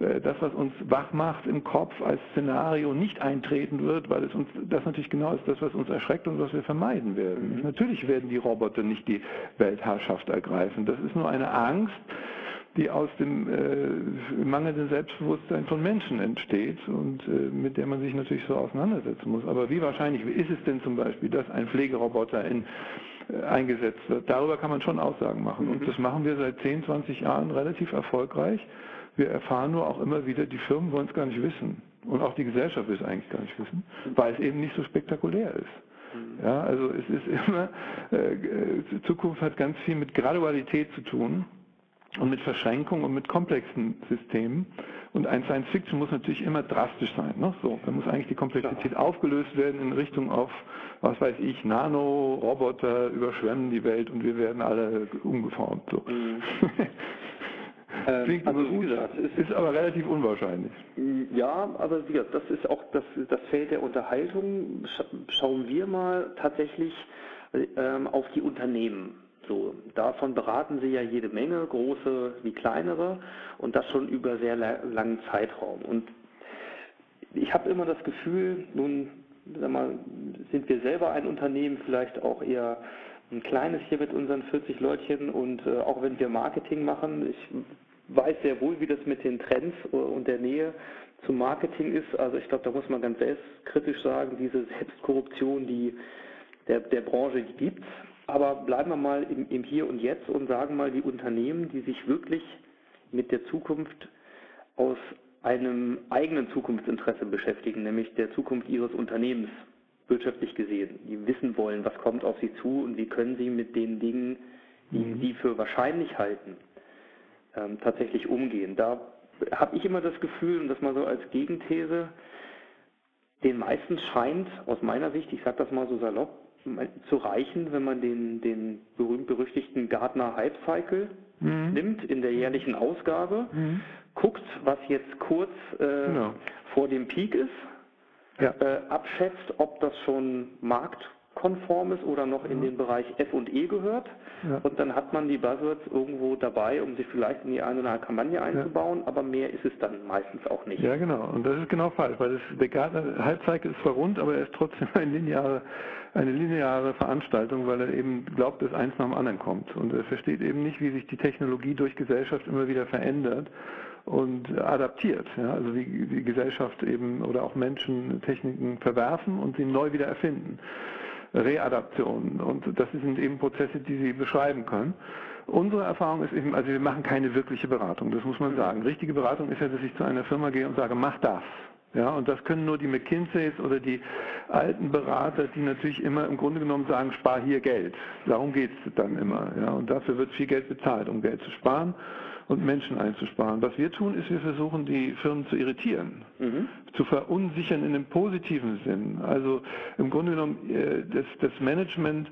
das, was uns wach macht im Kopf als Szenario nicht eintreten wird, weil es uns das natürlich genau ist das, was uns erschreckt und was wir vermeiden werden. Mhm. Natürlich werden die Roboter nicht die Weltherrschaft ergreifen. Das ist nur eine Angst, die aus dem äh, mangelnden Selbstbewusstsein von Menschen entsteht und äh, mit der man sich natürlich so auseinandersetzen muss. Aber wie wahrscheinlich ist es denn zum Beispiel, dass ein Pflegeroboter in äh, eingesetzt wird? Darüber kann man schon Aussagen machen. Mhm. Und das machen wir seit 10, 20 Jahren relativ erfolgreich. Wir erfahren nur auch immer wieder, die Firmen wollen es gar nicht wissen. Und auch die Gesellschaft will es eigentlich gar nicht wissen, weil es eben nicht so spektakulär ist. Mhm. Ja, also es ist immer, äh, Zukunft hat ganz viel mit Gradualität zu tun und mit Verschränkung und mit komplexen Systemen. Und ein Science Fiction muss natürlich immer drastisch sein. Ne? So, da muss eigentlich die Komplexität aufgelöst werden in Richtung auf, was weiß ich, Nano-Roboter überschwemmen die Welt und wir werden alle umgeformt. So. Mhm. Ähm, Klingt also wie gesagt, es ist aber relativ unwahrscheinlich. Ja, aber wie gesagt, das ist auch das, das Feld der Unterhaltung. Schauen wir mal tatsächlich ähm, auf die Unternehmen. So, davon beraten Sie ja jede Menge, große wie kleinere, und das schon über sehr langen Zeitraum. Und ich habe immer das Gefühl, nun sag mal, sind wir selber ein Unternehmen, vielleicht auch eher ein kleines hier mit unseren 40 Leutchen und äh, auch wenn wir Marketing machen, ich weiß sehr wohl, wie das mit den Trends und der Nähe zum Marketing ist. Also ich glaube, da muss man ganz selbstkritisch sagen, diese Selbstkorruption, die der, der Branche, gibt. Aber bleiben wir mal im, im Hier und Jetzt und sagen mal die Unternehmen, die sich wirklich mit der Zukunft aus einem eigenen Zukunftsinteresse beschäftigen, nämlich der Zukunft ihres Unternehmens, wirtschaftlich gesehen. Die wissen wollen, was kommt auf sie zu und wie können sie mit den Dingen, die mhm. sie für wahrscheinlich halten, ähm, tatsächlich umgehen. Da habe ich immer das Gefühl, und das mal so als Gegenthese, den meisten scheint aus meiner Sicht, ich sage das mal so salopp, zu reichen, wenn man den, den berühmt-berüchtigten Gartner Hype Cycle mhm. nimmt in der jährlichen Ausgabe, mhm. guckt, was jetzt kurz äh, genau. vor dem Peak ist, ja. äh, abschätzt, ob das schon Markt konform ist oder noch in den Bereich F und E gehört. Ja. Und dann hat man die Buzzwords irgendwo dabei, um sie vielleicht in die eine oder andere Kampagne einzubauen, ja. aber mehr ist es dann meistens auch nicht. Ja, genau. Und das ist genau falsch, weil das, der Halbzeit ist zwar rund, aber er ist trotzdem ein lineare, eine lineare Veranstaltung, weil er eben glaubt, dass eins nach dem anderen kommt. Und er versteht eben nicht, wie sich die Technologie durch Gesellschaft immer wieder verändert und adaptiert. Ja? Also wie die Gesellschaft eben oder auch Menschen Techniken verwerfen und sie neu wieder erfinden. Readaption. Und das sind eben Prozesse, die Sie beschreiben können. Unsere Erfahrung ist eben, also wir machen keine wirkliche Beratung, das muss man sagen. Richtige Beratung ist ja, dass ich zu einer Firma gehe und sage, mach das. Ja, und das können nur die McKinseys oder die alten Berater, die natürlich immer im Grunde genommen sagen, spar hier Geld. Darum geht es dann immer. Ja, und dafür wird viel Geld bezahlt, um Geld zu sparen und Menschen einzusparen. Was wir tun, ist, wir versuchen, die Firmen zu irritieren, mhm. zu verunsichern in einem positiven Sinn. Also im Grunde genommen äh, das, das Management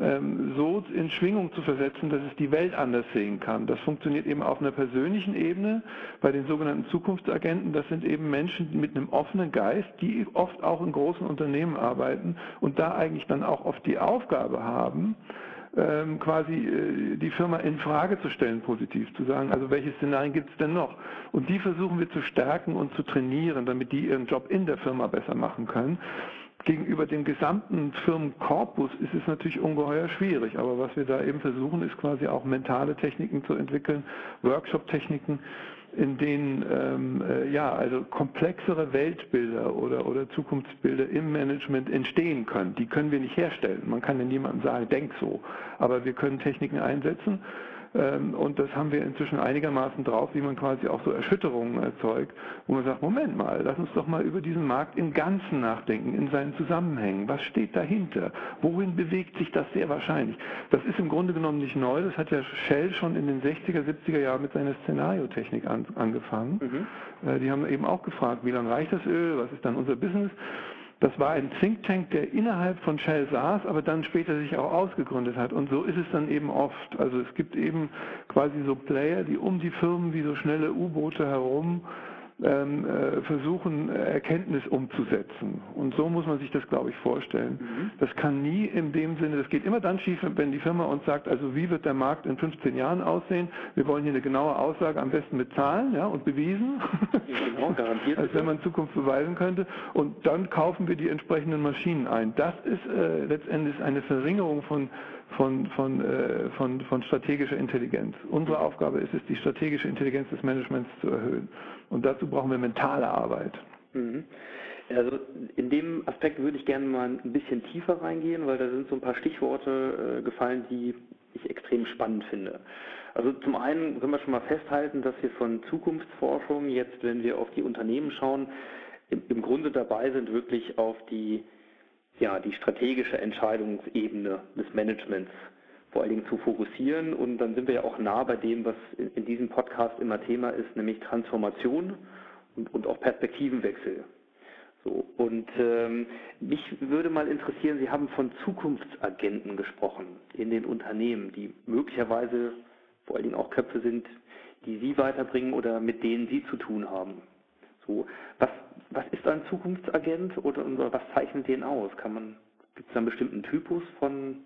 ähm, so in Schwingung zu versetzen, dass es die Welt anders sehen kann. Das funktioniert eben auf einer persönlichen Ebene bei den sogenannten Zukunftsagenten. Das sind eben Menschen mit einem offenen Geist, die oft auch in großen Unternehmen arbeiten und da eigentlich dann auch oft die Aufgabe haben, ähm, quasi äh, die Firma in Frage zu stellen, positiv zu sagen, also welche Szenarien gibt es denn noch? Und die versuchen wir zu stärken und zu trainieren, damit die ihren Job in der Firma besser machen können. Gegenüber dem gesamten Firmenkorpus ist es natürlich ungeheuer schwierig, aber was wir da eben versuchen, ist quasi auch mentale Techniken zu entwickeln, Workshop-Techniken, in denen ähm, äh, ja also komplexere Weltbilder oder oder Zukunftsbilder im Management entstehen können. Die können wir nicht herstellen. Man kann ja niemandem sagen, denk so, aber wir können Techniken einsetzen und das haben wir inzwischen einigermaßen drauf, wie man quasi auch so Erschütterungen erzeugt, wo man sagt, Moment mal, lass uns doch mal über diesen Markt im Ganzen nachdenken, in seinen Zusammenhängen. Was steht dahinter? Wohin bewegt sich das sehr wahrscheinlich? Das ist im Grunde genommen nicht neu, das hat ja Shell schon in den 60er, 70er Jahren mit seiner Szenariotechnik an, angefangen. Mhm. Äh, die haben eben auch gefragt, wie lange reicht das Öl, was ist dann unser Business? Das war ein Think Tank, der innerhalb von Shell saß, aber dann später sich auch ausgegründet hat. Und so ist es dann eben oft. Also es gibt eben quasi so Player, die um die Firmen wie so schnelle U-Boote herum äh, versuchen, Erkenntnis umzusetzen. Und so muss man sich das, glaube ich, vorstellen. Mhm. Das kann nie in dem Sinne, das geht immer dann schief, wenn die Firma uns sagt, also wie wird der Markt in 15 Jahren aussehen? Wir wollen hier eine genaue Aussage, am besten mit Zahlen ja, und bewiesen, genau, garantiert als wenn man Zukunft beweisen könnte. Und dann kaufen wir die entsprechenden Maschinen ein. Das ist äh, letztendlich eine Verringerung von von, von, äh, von, von strategischer Intelligenz. Unsere Aufgabe ist es, die strategische Intelligenz des Managements zu erhöhen. Und dazu brauchen wir mentale Arbeit. Mhm. Also in dem Aspekt würde ich gerne mal ein bisschen tiefer reingehen, weil da sind so ein paar Stichworte äh, gefallen, die ich extrem spannend finde. Also zum einen können wir schon mal festhalten, dass wir von Zukunftsforschung jetzt, wenn wir auf die Unternehmen schauen, im, im Grunde dabei sind, wirklich auf die ja, die strategische Entscheidungsebene des Managements vor allen Dingen zu fokussieren. Und dann sind wir ja auch nah bei dem, was in, diesem Podcast immer Thema ist, nämlich Transformation und, und auch Perspektivenwechsel. So, und ähm, mich würde mal interessieren, Sie haben von Zukunftsagenten gesprochen in den Unternehmen, die möglicherweise vor allen Dingen auch Köpfe sind, die Sie weiterbringen oder mit denen Sie zu tun haben. So, was, was ist ein Zukunftsagent oder, oder was zeichnet den aus? Kann man, gibt es da einen bestimmten Typus von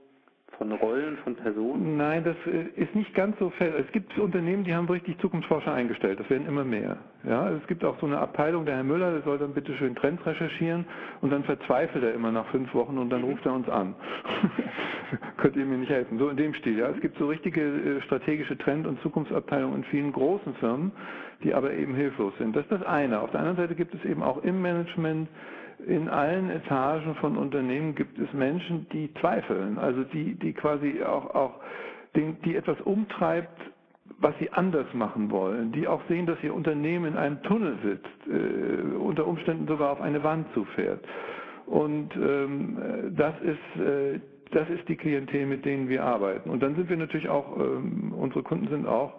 von Rollen, von Personen? Nein, das äh, ist nicht ganz so fest. Es gibt Unternehmen, die haben richtig Zukunftsforscher eingestellt. Das werden immer mehr. Ja, es gibt auch so eine Abteilung, der Herr Müller, der soll dann bitte schön Trends recherchieren und dann verzweifelt er immer nach fünf Wochen und dann mhm. ruft er uns an. Könnt ihr mir nicht helfen? So in dem Stil. Ja, es gibt so richtige äh, strategische Trend- und Zukunftsabteilungen in vielen großen Firmen, die aber eben hilflos sind. Das ist das eine. Auf der anderen Seite gibt es eben auch im Management in allen Etagen von Unternehmen gibt es Menschen, die zweifeln, also die, die quasi auch, auch die, die etwas umtreibt, was sie anders machen wollen, die auch sehen, dass ihr Unternehmen in einem Tunnel sitzt, äh, unter Umständen sogar auf eine Wand zufährt. Und ähm, das ist äh, das ist die Klientel, mit denen wir arbeiten. Und dann sind wir natürlich auch, ähm, unsere Kunden sind auch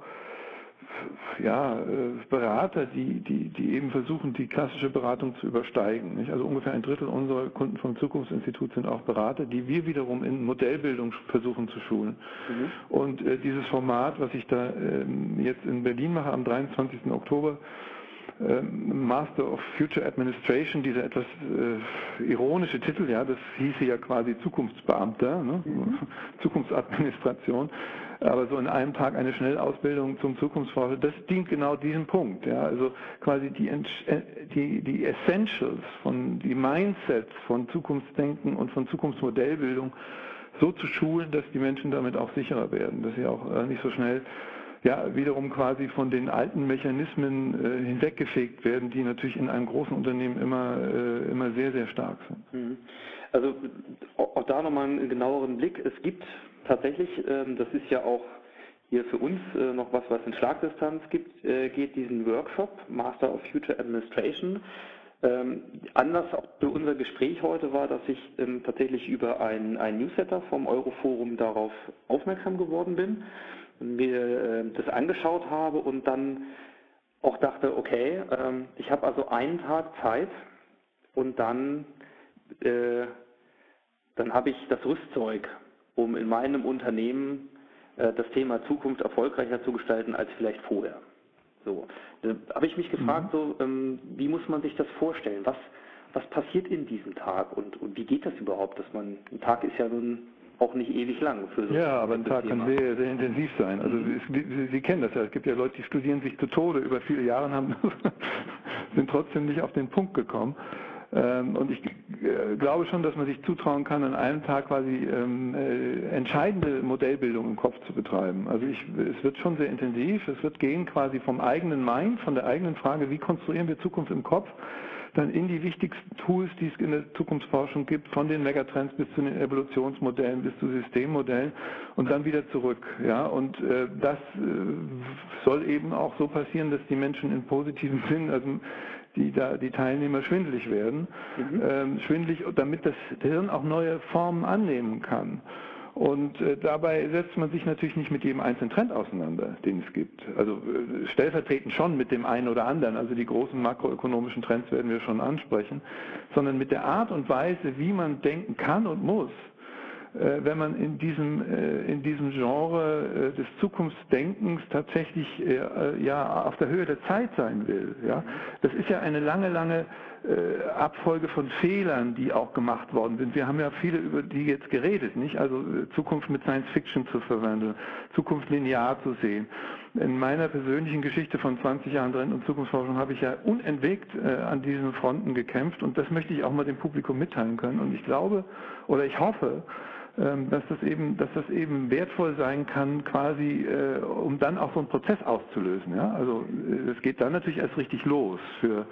ja, äh, Berater, die, die, die eben versuchen, die klassische Beratung zu übersteigen. Nicht? Also ungefähr ein Drittel unserer Kunden vom Zukunftsinstitut sind auch Berater, die wir wiederum in Modellbildung versuchen zu schulen. Mhm. Und äh, dieses Format, was ich da äh, jetzt in Berlin mache am 23. Oktober, Master of Future Administration, dieser etwas äh, ironische Titel, ja, das hieße ja quasi Zukunftsbeamter, ne? Mhm. Zukunftsadministration aber so in einem Tag eine Schnellausbildung zum Zukunftsforscher, das dient genau diesem Punkt. Ja? Also quasi die, äh, die, die Essentials, von, die Mindsets von Zukunftsdenken und von Zukunftsmodellbildung so zu schulen, dass die Menschen damit auch sicherer werden, dass sie auch äh, nicht so schnell ja, wiederum quasi von den alten Mechanismen äh, hinweggefegt werden, die natürlich in einem großen Unternehmen immer, äh, immer sehr, sehr stark sind. Mhm. Also auch da nochmal einen genaueren Blick. Es gibt tatsächlich, ähm, das ist ja auch hier für uns äh, noch was, was in Schlagdistanz gibt, äh, geht diesen Workshop Master of Future Administration. Ähm, Anlass auch für unser Gespräch heute war, dass ich ähm, tatsächlich über ein, ein Newsletter vom Euroforum darauf aufmerksam geworden bin, mir äh, das angeschaut habe und dann auch dachte, okay, ähm, ich habe also einen Tag Zeit und dann, äh, dann habe ich das Rüstzeug, um in meinem Unternehmen äh, das Thema Zukunft erfolgreicher zu gestalten als vielleicht vorher. So, da habe ich mich gefragt, mhm. so, ähm, wie muss man sich das vorstellen? Was, was passiert in diesem Tag und, und wie geht das überhaupt, dass man, ein Tag ist ja nun auch nicht ewig lang für so Ja, aber ein Tag kann sehr, sehr intensiv sein. Also mhm. es, Sie, Sie, kennen das ja. Es gibt ja Leute, die studieren sich zu Tode über viele Jahre und haben, sind trotzdem nicht auf den Punkt gekommen. Ähm, und ich äh, glaube schon, dass man sich zutrauen kann, an einem Tag quasi ähm, äh, entscheidende Modellbildung im Kopf zu betreiben. Also ich, es wird schon sehr intensiv. Es wird gehen quasi vom eigenen Mind, von der eigenen Frage, wie konstruieren wir Zukunft im Kopf, dann in die wichtigsten Tools, die es in der Zukunftsforschung gibt, von den Megatrends bis zu den Evolutionsmodellen, bis zu Systemmodellen und dann wieder zurück. Ja, und äh, das äh, soll eben auch so passieren, dass die Menschen in positiven Sinn, also die da die Teilnehmer schwindelig werden, mhm. ähm, schwindelig, damit das Hirn auch neue Formen annehmen kann. Und äh, dabei setzt man sich natürlich nicht mit jedem einzelnen Trend auseinander, den es gibt. Also äh, stellvertretend schon mit dem einen oder anderen, also die großen makroökonomischen Trends werden wir schon ansprechen, sondern mit der Art und Weise, wie man denken kann und muss, äh, wenn man in diesem, äh, in diesem Genre äh, des Zukunftsdenkens tatsächlich ja, auf der Höhe der Zeit sein will. Ja? Das ist ja eine lange, lange Abfolge von Fehlern, die auch gemacht worden sind. Wir haben ja viele über die jetzt geredet, nicht? Also Zukunft mit Science Fiction zu verwenden, Zukunft linear zu sehen. In meiner persönlichen Geschichte von 20 Jahren Trend- und Zukunftsforschung habe ich ja unentwegt an diesen Fronten gekämpft und das möchte ich auch mal dem Publikum mitteilen können. Und ich glaube oder ich hoffe, dass das eben, dass das eben wertvoll sein kann, quasi, äh, um dann auch so einen Prozess auszulösen. Ja? Also äh, es geht dann natürlich erst richtig los für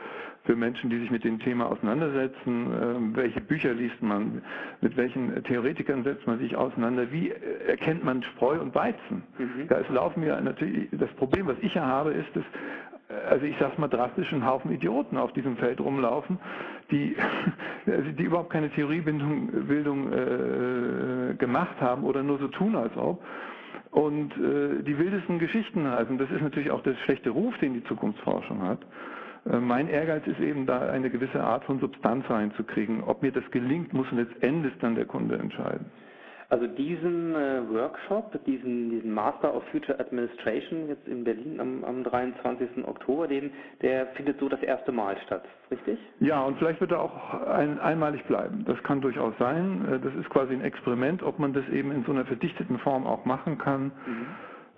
für Menschen, die sich mit dem Thema auseinandersetzen. Äh, welche Bücher liest man? Mit welchen Theoretikern setzt man sich auseinander? Wie äh, erkennt man Spreu und Weizen? Mhm. Da ist laufen wir natürlich. Das Problem, was ich ja habe, ist, dass also ich sag's mal drastisch, ein Haufen Idioten auf diesem Feld rumlaufen, die, also die überhaupt keine Theoriebildung Bildung, äh, gemacht haben oder nur so tun, als ob. Und äh, die wildesten Geschichten halten. Das ist natürlich auch der schlechte Ruf, den die Zukunftsforschung hat. Äh, mein Ehrgeiz ist eben da eine gewisse Art von Substanz reinzukriegen. Ob mir das gelingt, muss letztendlich dann der Kunde entscheiden. Also diesen äh, Workshop, diesen, diesen Master of Future Administration jetzt in Berlin am, am 23. Oktober, den, der findet so das erste Mal statt, richtig? Ja, und vielleicht wird er auch ein, einmalig bleiben. Das kann durchaus sein. Äh, das ist quasi ein Experiment, ob man das eben in so einer verdichteten Form auch machen kann. Mhm.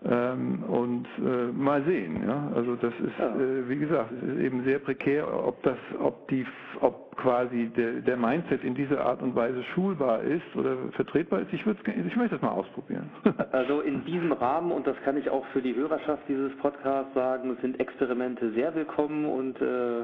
Ähm, und äh, mal sehen. Ja? Also das ist, ja. äh, wie gesagt, es ist eben sehr prekär, ob das, ob die, ob quasi der, der Mindset in dieser Art und Weise schulbar ist oder vertretbar ist. Ich, ich möchte das mal ausprobieren. Also in diesem Rahmen, und das kann ich auch für die Hörerschaft dieses Podcasts sagen, sind Experimente sehr willkommen und äh,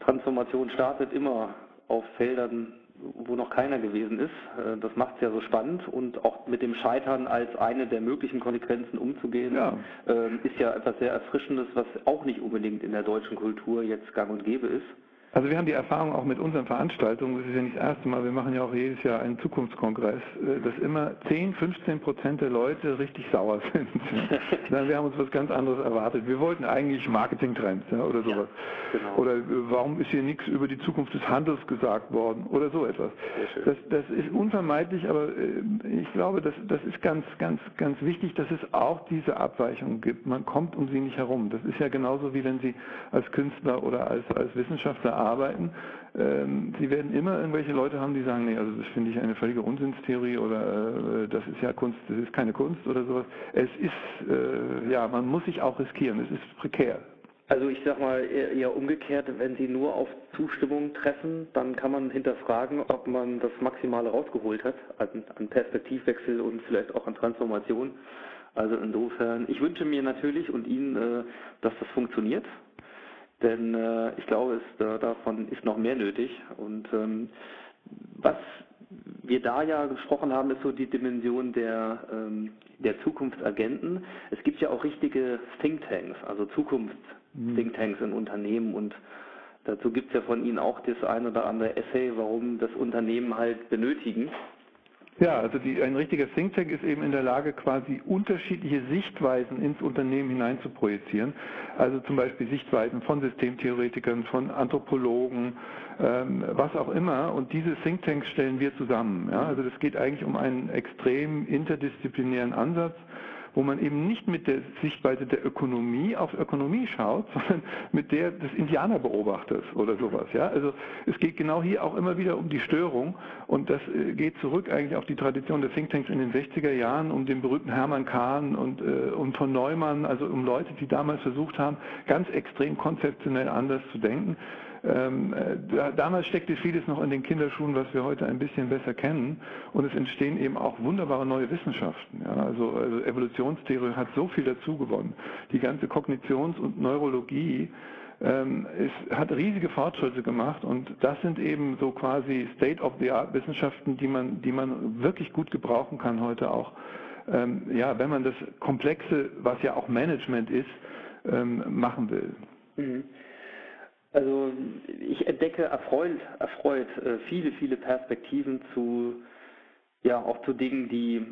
Transformation startet immer auf Feldern, wo noch keiner gewesen ist. Äh, das macht es ja so spannend und auch mit dem Scheitern als eine der möglichen Konsequenzen umzugehen, ja. Ähm, ist ja etwas sehr Erfrischendes, was auch nicht unbedingt in der deutschen Kultur jetzt gang und gäbe ist. Also wir haben die Erfahrung auch mit unseren Veranstaltungen, das ist ja nicht das erste Mal, wir machen ja auch jedes Jahr einen Zukunftskongress, äh, dass immer 10, 15 Prozent der Leute richtig sauer sind. wir haben uns was ganz anderes erwartet. Wir wollten eigentlich Marketingtrends oder sowas. Ja, genau. Oder äh, warum ist hier nichts über die Zukunft des Handels gesagt worden oder so etwas. Das, das ist unvermeidlich, aber äh, ich glaube, das, das ist ganz, ganz, ganz wichtig, dass es auch diese Abweichungen gibt. Man kommt um sie nicht herum. Das ist ja genauso wie wenn Sie als Künstler oder als, als Wissenschaftler arbeiten. Ähm, Sie werden immer irgendwelche Leute haben, die sagen, nee, also das finde ich eine völlige Unsinnstheorie oder äh, das ist ja Kunst, das ist keine Kunst oder sowas. Es ist, äh, ja, man muss sich auch riskieren, es ist prekär. Also ich sag mal eher umgekehrt, wenn Sie nur auf Zustimmung treffen, dann kann man hinterfragen, ob man das Maximale rausgeholt hat an, an Perspektivwechsel und vielleicht auch an Transformation. Also insofern, ich wünsche mir natürlich und Ihnen, äh, dass das funktioniert denn äh, ich glaube, es, äh, davon ist noch mehr nötig. Und ähm, was wir da ja gesprochen haben, ist so die Dimension der, ähm, der Zukunftsagenten. Es gibt ja auch richtige Thinktanks, also Zukunfts-Thinktanks in Unternehmen und Dazu gibt es ja von Ihnen auch das ein oder andere Essay, warum das Unternehmen halt benötigen. Ja, also die, ein richtiger Think Tank ist eben in der Lage, quasi unterschiedliche Sichtweisen ins Unternehmen hinein zu projizieren. Also zum Beispiel Sichtweisen von Systemtheoretikern, von Anthropologen, ähm, was auch immer. Und diese Think Tanks stellen wir zusammen. Ja? Also es geht eigentlich um einen extrem interdisziplinären Ansatz wo man eben nicht mit der Sichtweise der Ökonomie auf Ökonomie schaut, sondern mit der des Indianerbeobachters oder sowas. Ja? Also es geht genau hier auch immer wieder um die Störung und das äh, geht zurück eigentlich auf die Tradition der Thinktanks in den 60er Jahren, um den berühmten Hermann Kahn und, äh, und von Neumann, also um Leute, die damals versucht haben, ganz extrem konzeptionell anders zu denken. Ähm, äh, da, damals steckte vieles noch in den Kinderschuhen, was wir heute ein bisschen besser kennen. Und es entstehen eben auch wunderbare neue Wissenschaften. Ja? Also, also Evolutionstheorie hat so viel dazu gewonnen. Die ganze Kognitions- und Neurologie ähm, ist, hat riesige Fortschritte gemacht und das sind eben so quasi State-of-the-Art-Wissenschaften, die man, die man wirklich gut gebrauchen kann heute auch. Ähm, ja, wenn man das Komplexe, was ja auch Management ist, ähm, machen will. Mhm. Also ich entdecke erfreut, erfreut äh, viele, viele Perspektiven zu, ja, auch zu Dingen, die,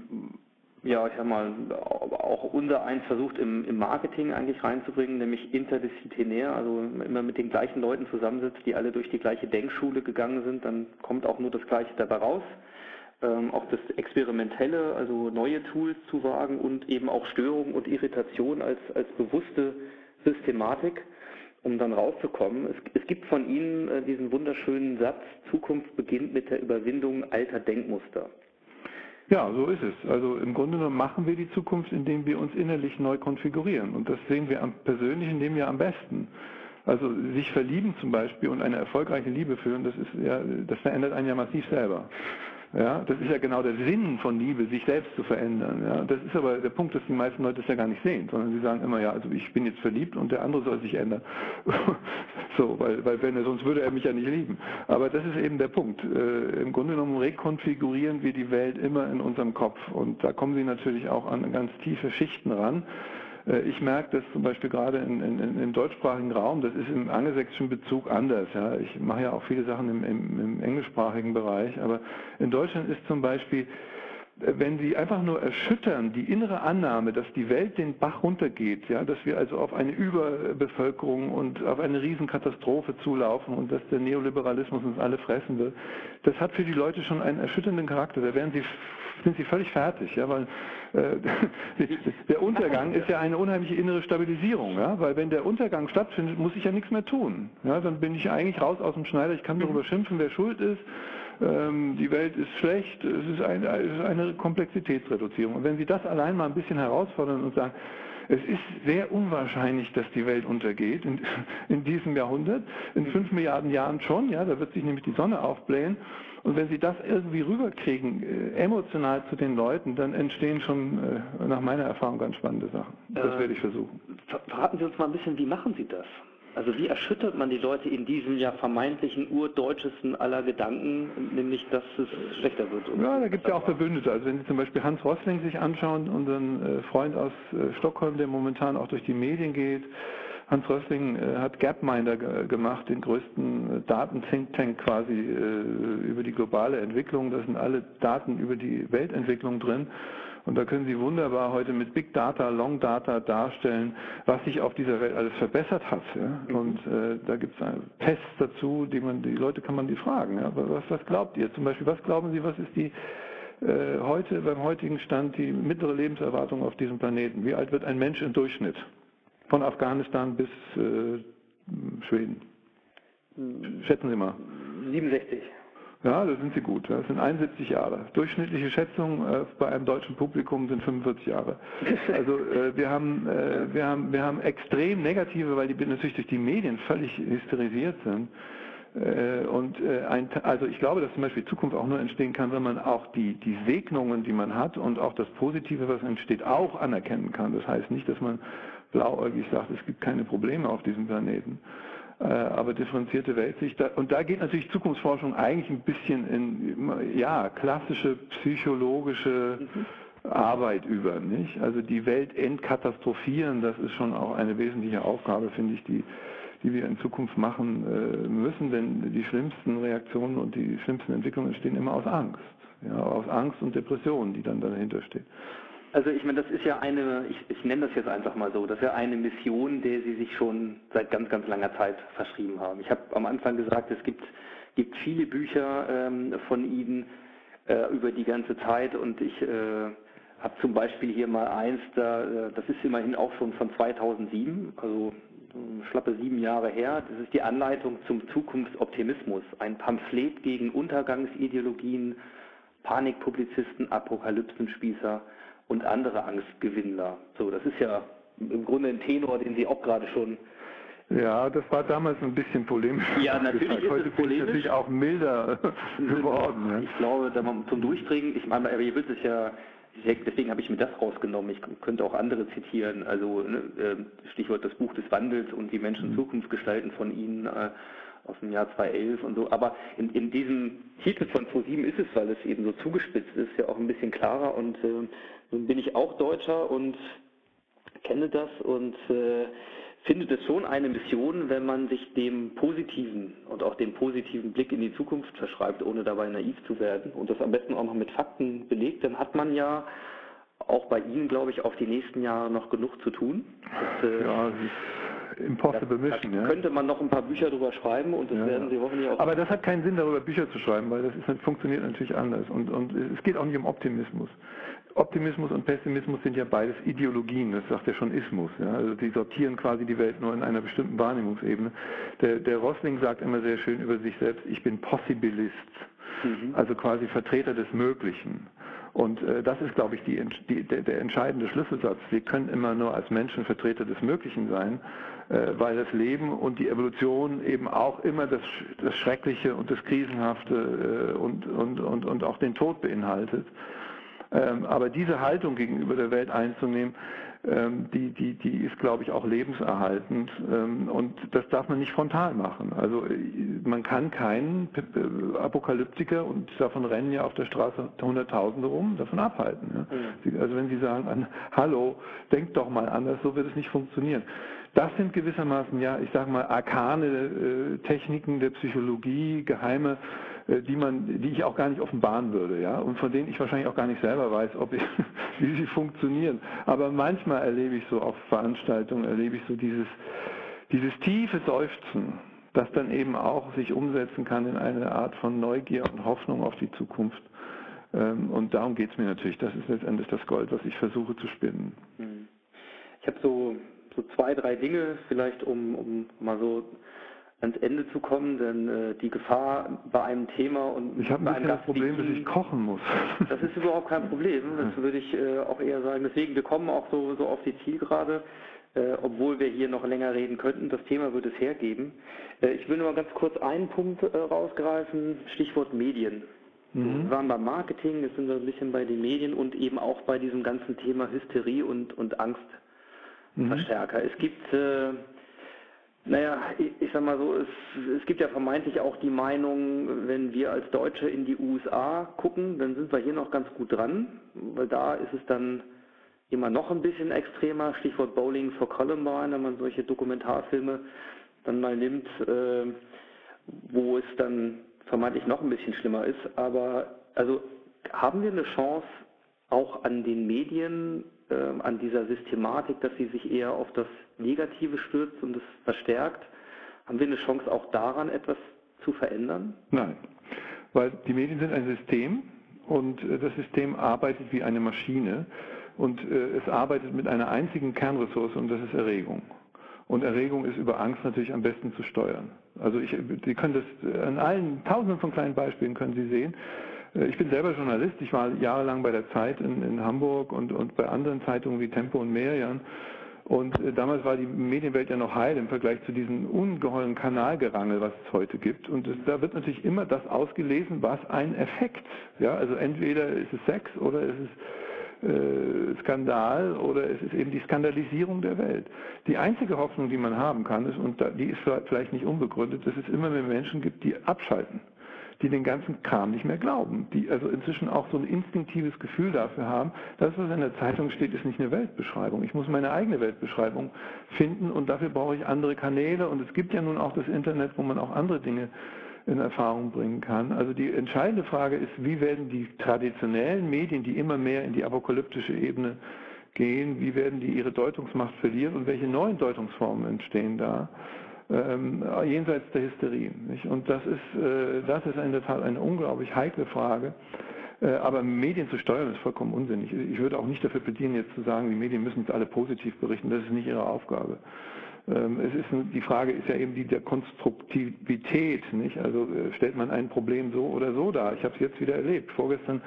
ja, ich sag mal, auch unser eins versucht im, im Marketing eigentlich reinzubringen, nämlich interdisziplinär, also immer mit den gleichen Leuten zusammensitzt, die alle durch die gleiche Denkschule gegangen sind, dann kommt auch nur das Gleiche dabei raus. Ähm, auch das Experimentelle, also neue Tools zu wagen und eben auch Störung und Irritation als, als bewusste Systematik um dann rauszukommen. Es, es gibt von Ihnen äh, diesen wunderschönen Satz, Zukunft beginnt mit der Überwindung alter Denkmuster. Ja, so ist es. Also im Grunde genommen machen wir die Zukunft, indem wir uns innerlich neu konfigurieren. Und das sehen wir am persönlichen Leben ja am besten. Also sich verlieben zum Beispiel und eine erfolgreiche Liebe führen, das ist ja, das verändert einen ja massiv selber. Ja, das ist ja genau der Sinn von Liebe, sich selbst zu verändern. Ja, das ist aber der Punkt, dass die meisten Leute das ja gar nicht sehen, sondern sie sagen immer, ja, also ich bin jetzt verliebt und der andere soll sich ändern. so, weil, weil wenn er, sonst würde er mich ja nicht lieben. Aber das ist eben der Punkt. Äh, Im Grunde genommen rekonfigurieren wir die Welt immer in unserem Kopf und da kommen sie natürlich auch an ganz tiefe Schichten ran. Äh, ich merke das zum Beispiel gerade in, in, im deutschsprachigen Raum, das ist im angelsächsischen Bezug anders. Ja. Ich mache ja auch viele Sachen im, im, im englischsprachigen Bereich, aber in Deutschland ist zum Beispiel äh, wenn Sie einfach nur erschüttern, die innere Annahme, dass die Welt den Bach runtergeht, ja, dass wir also auf eine Überbevölkerung und auf eine Riesenkatastrophe zulaufen und dass der Neoliberalismus uns alle fressen will, das hat für die Leute schon einen erschütternden Charakter. Da werden sie, sind sie völlig fertig, ja, weil äh, der Untergang ist ja eine unheimliche innere Stabilisierung, ja? weil wenn der Untergang stattfindet, muss ich ja nichts mehr tun. Ja? Dann bin ich eigentlich raus aus dem Schneider, ich kann mhm. darüber schimpfen, wer schuld ist, ähm, die Welt ist schlecht, es ist, eine, es ist eine Komplexitätsreduzierung. Und wenn Sie das allein mal ein bisschen herausfordern und sagen, es ist sehr unwahrscheinlich, dass die Welt untergeht in, in diesem Jahrhundert. In fünf Milliarden Jahren schon, ja, da wird sich nämlich die Sonne aufblähen. Und wenn Sie das irgendwie rüberkriegen, äh, emotional zu den Leuten, dann entstehen schon äh, nach meiner Erfahrung ganz spannende Sachen. Das äh, werde ich versuchen. Verraten Sie uns mal ein bisschen, wie machen Sie das? Also wie erschüttert man die Leute in diesem ja vermeintlichen urdeutschesten aller Gedanken, nämlich dass es schlechter wird? Ja, da gibt es ja auch Verbündete. Also wenn Sie zum Beispiel Hans Rossling sich anschauen, unseren äh, Freund aus Stockholm, der momentan auch durch die Medien geht, Hans Rössling äh, hat Gapminder gemacht, den größten äh, Daten-Think Tank quasi äh, über die globale Entwicklung. Da sind alle Daten über die Weltentwicklung drin. Und da können Sie wunderbar heute mit Big Data, Long Data darstellen, was sich auf dieser Welt alles verbessert hat. Ja? Mhm. Und äh, da gibt es Tests dazu, die man, die Leute kann man die fragen. Ja? Was, was glaubt ihr? Zum Beispiel, was glauben Sie, was ist die äh, heute beim heutigen Stand die mittlere Lebenserwartung auf diesem Planeten? Wie alt wird ein Mensch im Durchschnitt? Von Afghanistan bis äh, Schweden. Hm. Schätzen Sie mal. 67. Ja, da sind Sie gut. Das sind 71 Jahre. Durchschnittliche Schätzung äh, bei einem deutschen Publikum sind 45 Jahre. Also äh, wir, haben, äh, wir, haben, wir haben extrem negative, weil die natürlich durch die Medien völlig hysterisiert sind. Äh, und äh, ein, also ich glaube, dass zum Beispiel Zukunft auch nur entstehen kann, wenn man auch die, die Segnungen, die man hat und auch das Positive, was entsteht, auch anerkennen kann. Das heißt nicht, dass man blauäugig sagt, es gibt keine Probleme auf diesem Planeten, äh, aber differenzierte Weltsicht. Und da geht natürlich Zukunftsforschung eigentlich ein bisschen in ja, klassische psychologische mhm. Arbeit über, nicht? Also die Welt entkatastrophieren, das ist schon auch eine wesentliche Aufgabe, finde ich, die die wir in Zukunft machen äh, müssen, denn die schlimmsten Reaktionen und die schlimmsten Entwicklungen entstehen immer aus Angst. Ja, aus Angst und Depression, die dann dahinter steht. Also ich meine, das ist ja eine, ich, ich nenne das jetzt einfach mal so, das ist ja eine Mission, der Sie sich schon seit ganz, ganz langer Zeit verschrieben haben. Ich habe am Anfang gesagt, es gibt, gibt viele Bücher ähm, von Ihnen äh, über die ganze Zeit und ich äh, habe zum Beispiel hier mal eins, da, äh, das ist immerhin auch schon von 2007, also schlappe sieben Jahre her. Das ist die Anleitung zum Zukunftsoptimismus, ein Pamphlet gegen Untergangsideologien, Panikpublizisten, Apokalypsenspießer und andere Angstgewinnler. So, das ist ja im Grunde ein Tenor, den Sie auch gerade schon ja, das war damals ein bisschen polemisch. Ja, natürlich ist Heute es polemisch. natürlich auch milder geworden. Ja. Ich glaube, da man zum Durchdringen, ich meine, aber ihr wisst es ja, deswegen habe ich mir das rausgenommen. Ich könnte auch andere zitieren, also ne, äh, Stichwort das Buch des Wandels und wie Menschen Zukunft gestalten von Ihnen äh, aus dem Jahr 2011 und so. Aber in, in diesem Titel von 2007 ist es, weil es eben so zugespitzt ist, ja auch ein bisschen klarer und äh, nun bin ich auch Deutscher und kenne das und äh, finde es schon eine Mission, wenn man sich dem positiven und auch dem positiven Blick in die Zukunft verschreibt, ohne dabei naiv zu werden und das am besten auch noch mit Fakten belegt, dann hat man ja auch bei Ihnen, glaube ich, auf die nächsten Jahre noch genug zu tun. Das, äh, Ja, impossible da mission. Ja. könnte man noch ein paar Bücher drüber schreiben und das Ja, werden. Sie hoffentlich auch. Aber das hat keinen Sinn, darüber Bücher zu schreiben, weil das ist, funktioniert natürlich anders. Und, und es geht auch nicht um Optimismus. Optimismus und Pessimismus sind ja beides Ideologien, das sagt ja schon Ismus. Ja? Also die sortieren quasi die Welt nur in einer bestimmten Wahrnehmungsebene. Der, der Rossling sagt immer sehr schön über sich selbst, ich bin Possibilist, Mhm. also quasi Vertreter des Möglichen. Und äh, das ist, glaube ich, die, die, der, der entscheidende Schlüsselsatz. Wir können immer nur als Menschen Vertreter des Möglichen sein, weil das Leben und die Evolution eben auch immer das, das Schreckliche und das Krisenhafte äh, und, und, und, und auch den Tod beinhaltet. Ähm, aber diese Haltung gegenüber der Welt einzunehmen, die, die, die ist, glaube ich, auch lebenserhaltend. Ähm, und das darf man nicht frontal machen. Also äh, man kann keinen Apokalyptiker, und davon rennen ja auf der Straße Hunderttausende rum, davon abhalten. Sie, also wenn Sie sagen, an, hallo, denkt doch mal anders, so wird es nicht funktionieren. Das sind gewissermaßen, ja, ich sage mal, arkane äh, Techniken der Psychologie, geheime die man, die ich auch gar nicht offenbaren würde, ja, und von denen ich wahrscheinlich auch gar nicht selber weiß, ob ich, wie sie funktionieren. Aber manchmal erlebe ich so auf Veranstaltungen, erlebe ich so dieses, dieses tiefe Seufzen, das dann eben auch sich umsetzen kann in eine Art von Neugier und Hoffnung auf die Zukunft. Ähm, Und darum geht es mir natürlich. Das ist letztendlich das Gold, was ich versuche zu spinnen. Hm. Ich habe so, so zwei, drei Dinge, vielleicht um, um mal so ans Ende zu kommen, denn äh, die Gefahr bei einem Thema und Ich habe ein bei bisschen einem das Problem, dass ich kochen muss. Das ist überhaupt kein Problem, das würde ich äh, auch eher sagen. Deswegen, wir kommen auch so, so auf die Zielgerade, äh, obwohl wir hier noch länger reden könnten. Das Thema wird es hergeben. Äh, ich will nur mal ganz kurz einen Punkt äh, rausgreifen, Stichwort Medien. Mhm. Wir waren beim Marketing, jetzt sind wir ein bisschen bei den Medien und eben auch bei diesem ganzen Thema Hysterie und, und Angstverstärker. Es gibt, äh, naja, ich, ich sag mal so, es, es gibt ja vermeintlich auch die Meinung, wenn wir als Deutsche in die USA gucken, dann sind wir hier noch ganz gut dran, weil da ist es dann immer noch ein bisschen extremer, Stichwort Bowling for Columbine, wenn man solche Dokumentarfilme dann mal nimmt, äh, wo es dann vermeintlich noch ein bisschen schlimmer ist. Aber also haben wir eine Chance, auch an den Medien, ähm, an dieser Systematik, dass sie sich eher auf das Negative stürzt und es verstärkt, haben wir eine Chance, auch daran etwas zu verändern? Nein, weil die Medien sind ein System und äh, das System arbeitet wie eine Maschine und äh, es arbeitet mit einer einzigen Kernressource und das ist Erregung. Und Erregung ist über Angst natürlich am besten zu steuern. Also ich, Sie können das äh, an allen tausenden von kleinen Beispielen können Sie sehen. Ich bin selber Journalist. Ich war jahrelang bei der Zeit in, in Hamburg und, und bei anderen Zeitungen wie Tempo und Merian. Und äh, damals war die Medienwelt ja noch heil im Vergleich zu diesem ungeheuren Kanalgerangel, was es heute gibt. Und es, da wird natürlich immer das ausgelesen, was ein Effekt. Ja, also entweder ist es Sex oder ist es äh, Skandal oder es ist eben die Skandalisierung der Welt. Die einzige Hoffnung, die man haben kann, ist, und die ist vielleicht nicht unbegründet, dass es immer mehr Menschen gibt, die abschalten die den ganzen Kram nicht mehr glauben, die also inzwischen auch so ein instinktives Gefühl dafür haben, das, was in der Zeitung steht, ist nicht eine Weltbeschreibung. Ich muss meine eigene Weltbeschreibung finden und dafür brauche ich andere Kanäle und es gibt ja nun auch das Internet, wo man auch andere Dinge in Erfahrung bringen kann. Also die entscheidende Frage ist, wie werden die traditionellen Medien, die immer mehr in die apokalyptische Ebene gehen, wie werden die ihre Deutungsmacht verlieren und welche neuen Deutungsformen entstehen da? Ähm, jenseits der Hysterie. Nicht? Und das ist, äh, das ist in der Tat eine unglaublich heikle Frage. Äh, aber Medien zu steuern ist vollkommen unsinnig. Ich würde auch nicht dafür plädieren, jetzt zu sagen, die Medien müssen es alle positiv berichten. Das ist nicht ihre Aufgabe. Ähm, es ist, die Frage ist ja eben die der Konstruktivität. Nicht? Also äh, stellt man ein Problem so oder so dar. Ich habe es jetzt wieder erlebt. Vorgestern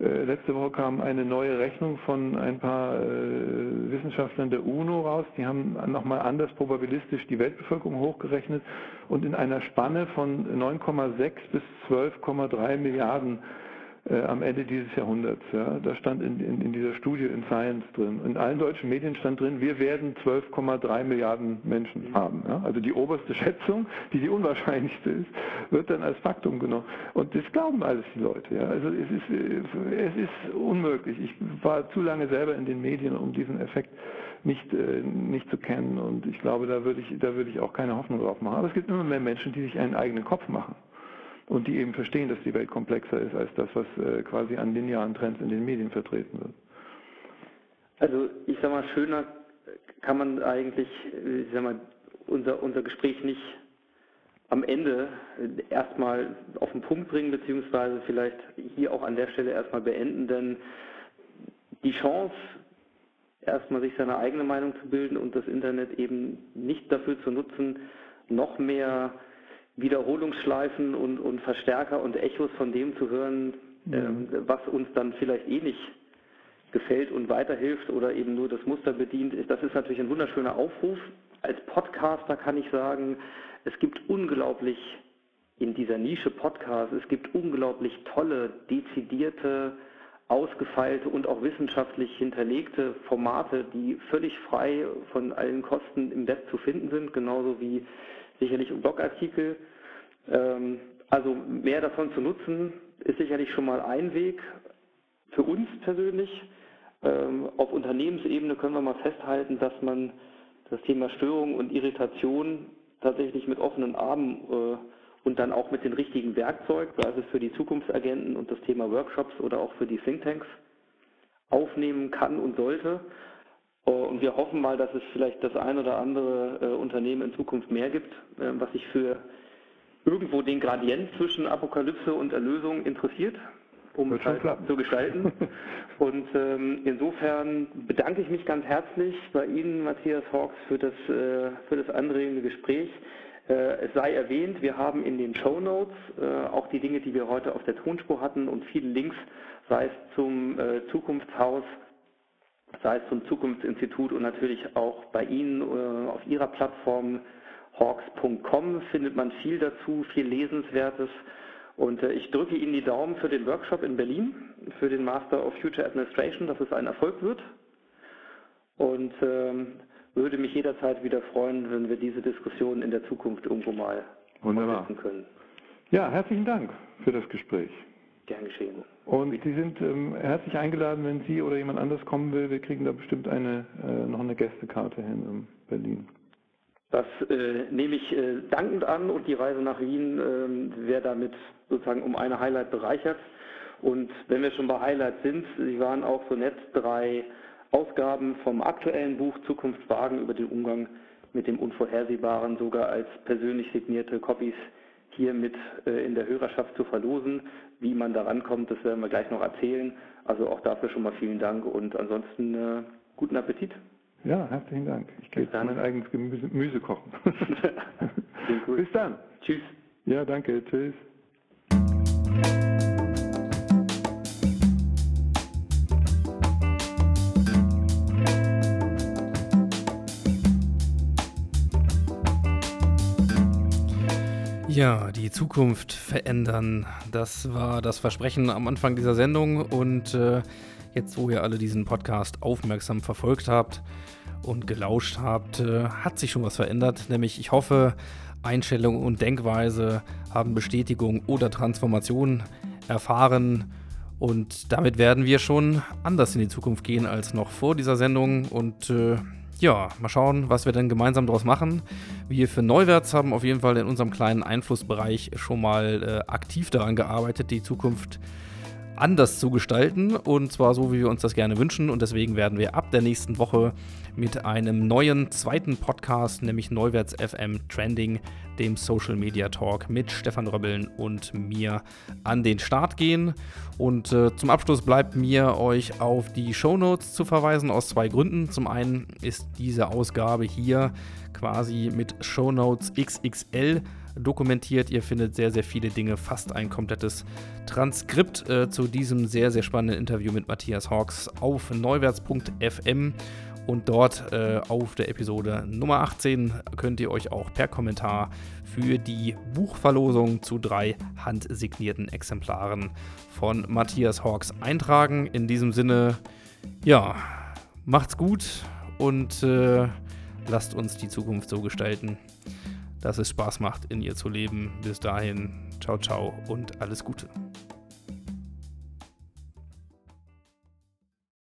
äh, letzte Woche kam eine neue Rechnung von ein paar äh, Wissenschaftlern der UNO raus. Die haben nochmal anders probabilistisch die Weltbevölkerung hochgerechnet und in einer Spanne von 9,6 bis 12,3 Milliarden äh, am Ende dieses Jahrhunderts. Ja. Da stand in, in, in, dieser Studie in Science drin. In allen deutschen Medien stand drin, wir werden 12,3 Milliarden Menschen haben. Ja. Also die oberste Schätzung, die die unwahrscheinlichste ist, wird dann als Faktum genommen. Und das glauben alles die Leute. Ja. Also es ist, äh, es ist unmöglich. Ich war zu lange selber in den Medien, um diesen Effekt nicht, äh, nicht zu kennen. Und ich glaube, da würde ich, da würde ich auch keine Hoffnung drauf machen. Aber es gibt immer mehr Menschen, die sich einen eigenen Kopf machen und die eben verstehen, dass die Welt komplexer ist als das, was äh, quasi an linearen Trends in den Medien vertreten wird. Also ich sag mal, schöner kann man eigentlich, äh, ich sag mal, unser, unser Gespräch nicht am Ende äh, erstmal auf den Punkt bringen, beziehungsweise vielleicht hier auch an der Stelle erstmal beenden, denn die Chance, erstmal sich seine eigene Meinung zu bilden und das Internet eben nicht dafür zu nutzen, noch mehr Wiederholungsschleifen und, und Verstärker und Echos von dem zu hören, mhm. ähm, was uns dann vielleicht eh nicht gefällt und weiterhilft oder eben nur das Muster bedient, ist, das ist natürlich ein wunderschöner Aufruf. Als Podcaster kann ich sagen, es gibt unglaublich in dieser Nische Podcast, es gibt unglaublich tolle, dezidierte, ausgefeilte und auch wissenschaftlich hinterlegte Formate, die völlig frei von allen Kosten im Web zu finden sind, genauso wie sicherlich Blogartikel. Ähm, also mehr davon zu nutzen, ist sicherlich schon mal ein Weg für uns persönlich. Ähm, auf Unternehmensebene können wir mal festhalten, dass man das Thema Störung und Irritation tatsächlich mit offenen Armen äh, und dann auch mit den richtigen Werkzeugen, sei es für die Zukunftsagenten und das Thema Workshops oder auch für die Thinktanks, aufnehmen kann und sollte. Äh, und wir hoffen mal, dass es vielleicht das ein oder andere äh, Unternehmen in Zukunft mehr gibt, was sich für irgendwo den Gradient zwischen Apokalypse und Erlösung interessiert, um es halt zu gestalten. und ähm, insofern bedanke ich mich ganz herzlich bei Ihnen, Matthias Hawks, für das, äh, für das anregende Gespräch. Äh, es sei erwähnt, wir haben in den Show Notes äh, auch die Dinge, die wir heute auf der Tonspur hatten und viele Links, sei es zum Zukunftshaus, sei es zum Zukunftsinstitut und natürlich auch bei Ihnen äh, auf Ihrer Plattform hawks.com findet man viel dazu, viel Lesenswertes. Und äh, ich drücke Ihnen die Daumen für den Workshop in Berlin, für den Master of Future Administration, dass es ein Erfolg wird. Und ähm, würde mich jederzeit wieder freuen, wenn wir diese Diskussion in der Zukunft irgendwo mal Wunderbar. können. Ja, herzlichen Dank für das Gespräch. Gern geschehen. Und Sie sind ähm, herzlich eingeladen, wenn Sie oder jemand anders kommen will. Wir kriegen da bestimmt eine, äh, noch eine Gästekarte hin in Berlin. Das äh, nehme ich äh, dankend an und die Reise nach Wien äh, wäre damit sozusagen um eine Highlight bereichert. Und wenn wir schon bei Highlights sind, Sie waren auch so nett, drei Ausgaben vom aktuellen Buch Zukunft wagen über den Umgang mit dem Unvorhersehbaren sogar als persönlich signierte Copies hier mit äh, in der Hörerschaft zu verlosen. Wie man da rankommt, das werden wir gleich noch erzählen. Also auch dafür schon mal vielen Dank und ansonsten äh, guten Appetit. Ja, herzlichen Dank. Ich gehe jetzt mein eigenes Gemüse, Gemüse kochen. Bis dann. Tschüss. Ja, danke. Tschüss. Ja, die Zukunft verändern. Das war das Versprechen am Anfang dieser Sendung. Und äh, jetzt, wo ihr alle diesen Podcast aufmerksam verfolgt habt und gelauscht habt, äh, hat sich schon was verändert. Nämlich, ich hoffe, Einstellung und Denkweise haben Bestätigung oder Transformation erfahren. Und damit werden wir schon anders in die Zukunft gehen als noch vor dieser Sendung. Und äh, ja, mal schauen, was wir denn gemeinsam daraus machen. Wir für Neuwärts haben auf jeden Fall in unserem kleinen Einflussbereich schon mal äh, aktiv daran gearbeitet, die Zukunft anders zu gestalten und zwar so, wie wir uns das gerne wünschen. Und deswegen werden wir ab der nächsten Woche mit einem neuen zweiten Podcast, nämlich Neuwärts FM Trending, dem Social Media Talk mit Stefan Röbbeln und mir an den Start gehen. Und äh, zum Abschluss bleibt mir euch auf die Show Notes zu verweisen aus zwei Gründen. Zum einen ist diese Ausgabe hier quasi mit Show Notes XXL dokumentiert. Ihr findet sehr, sehr viele Dinge, fast ein komplettes Transkript äh, zu diesem sehr, sehr spannenden Interview mit Matthias Hawks auf neuwärts.fm. Und dort äh, auf der Episode Nummer 18 könnt ihr euch auch per Kommentar für die Buchverlosung zu drei handsignierten Exemplaren von Matthias Hawks eintragen. In diesem Sinne, ja, macht's gut und äh, lasst uns die Zukunft so gestalten, dass es Spaß macht, in ihr zu leben. Bis dahin, ciao, ciao und alles Gute.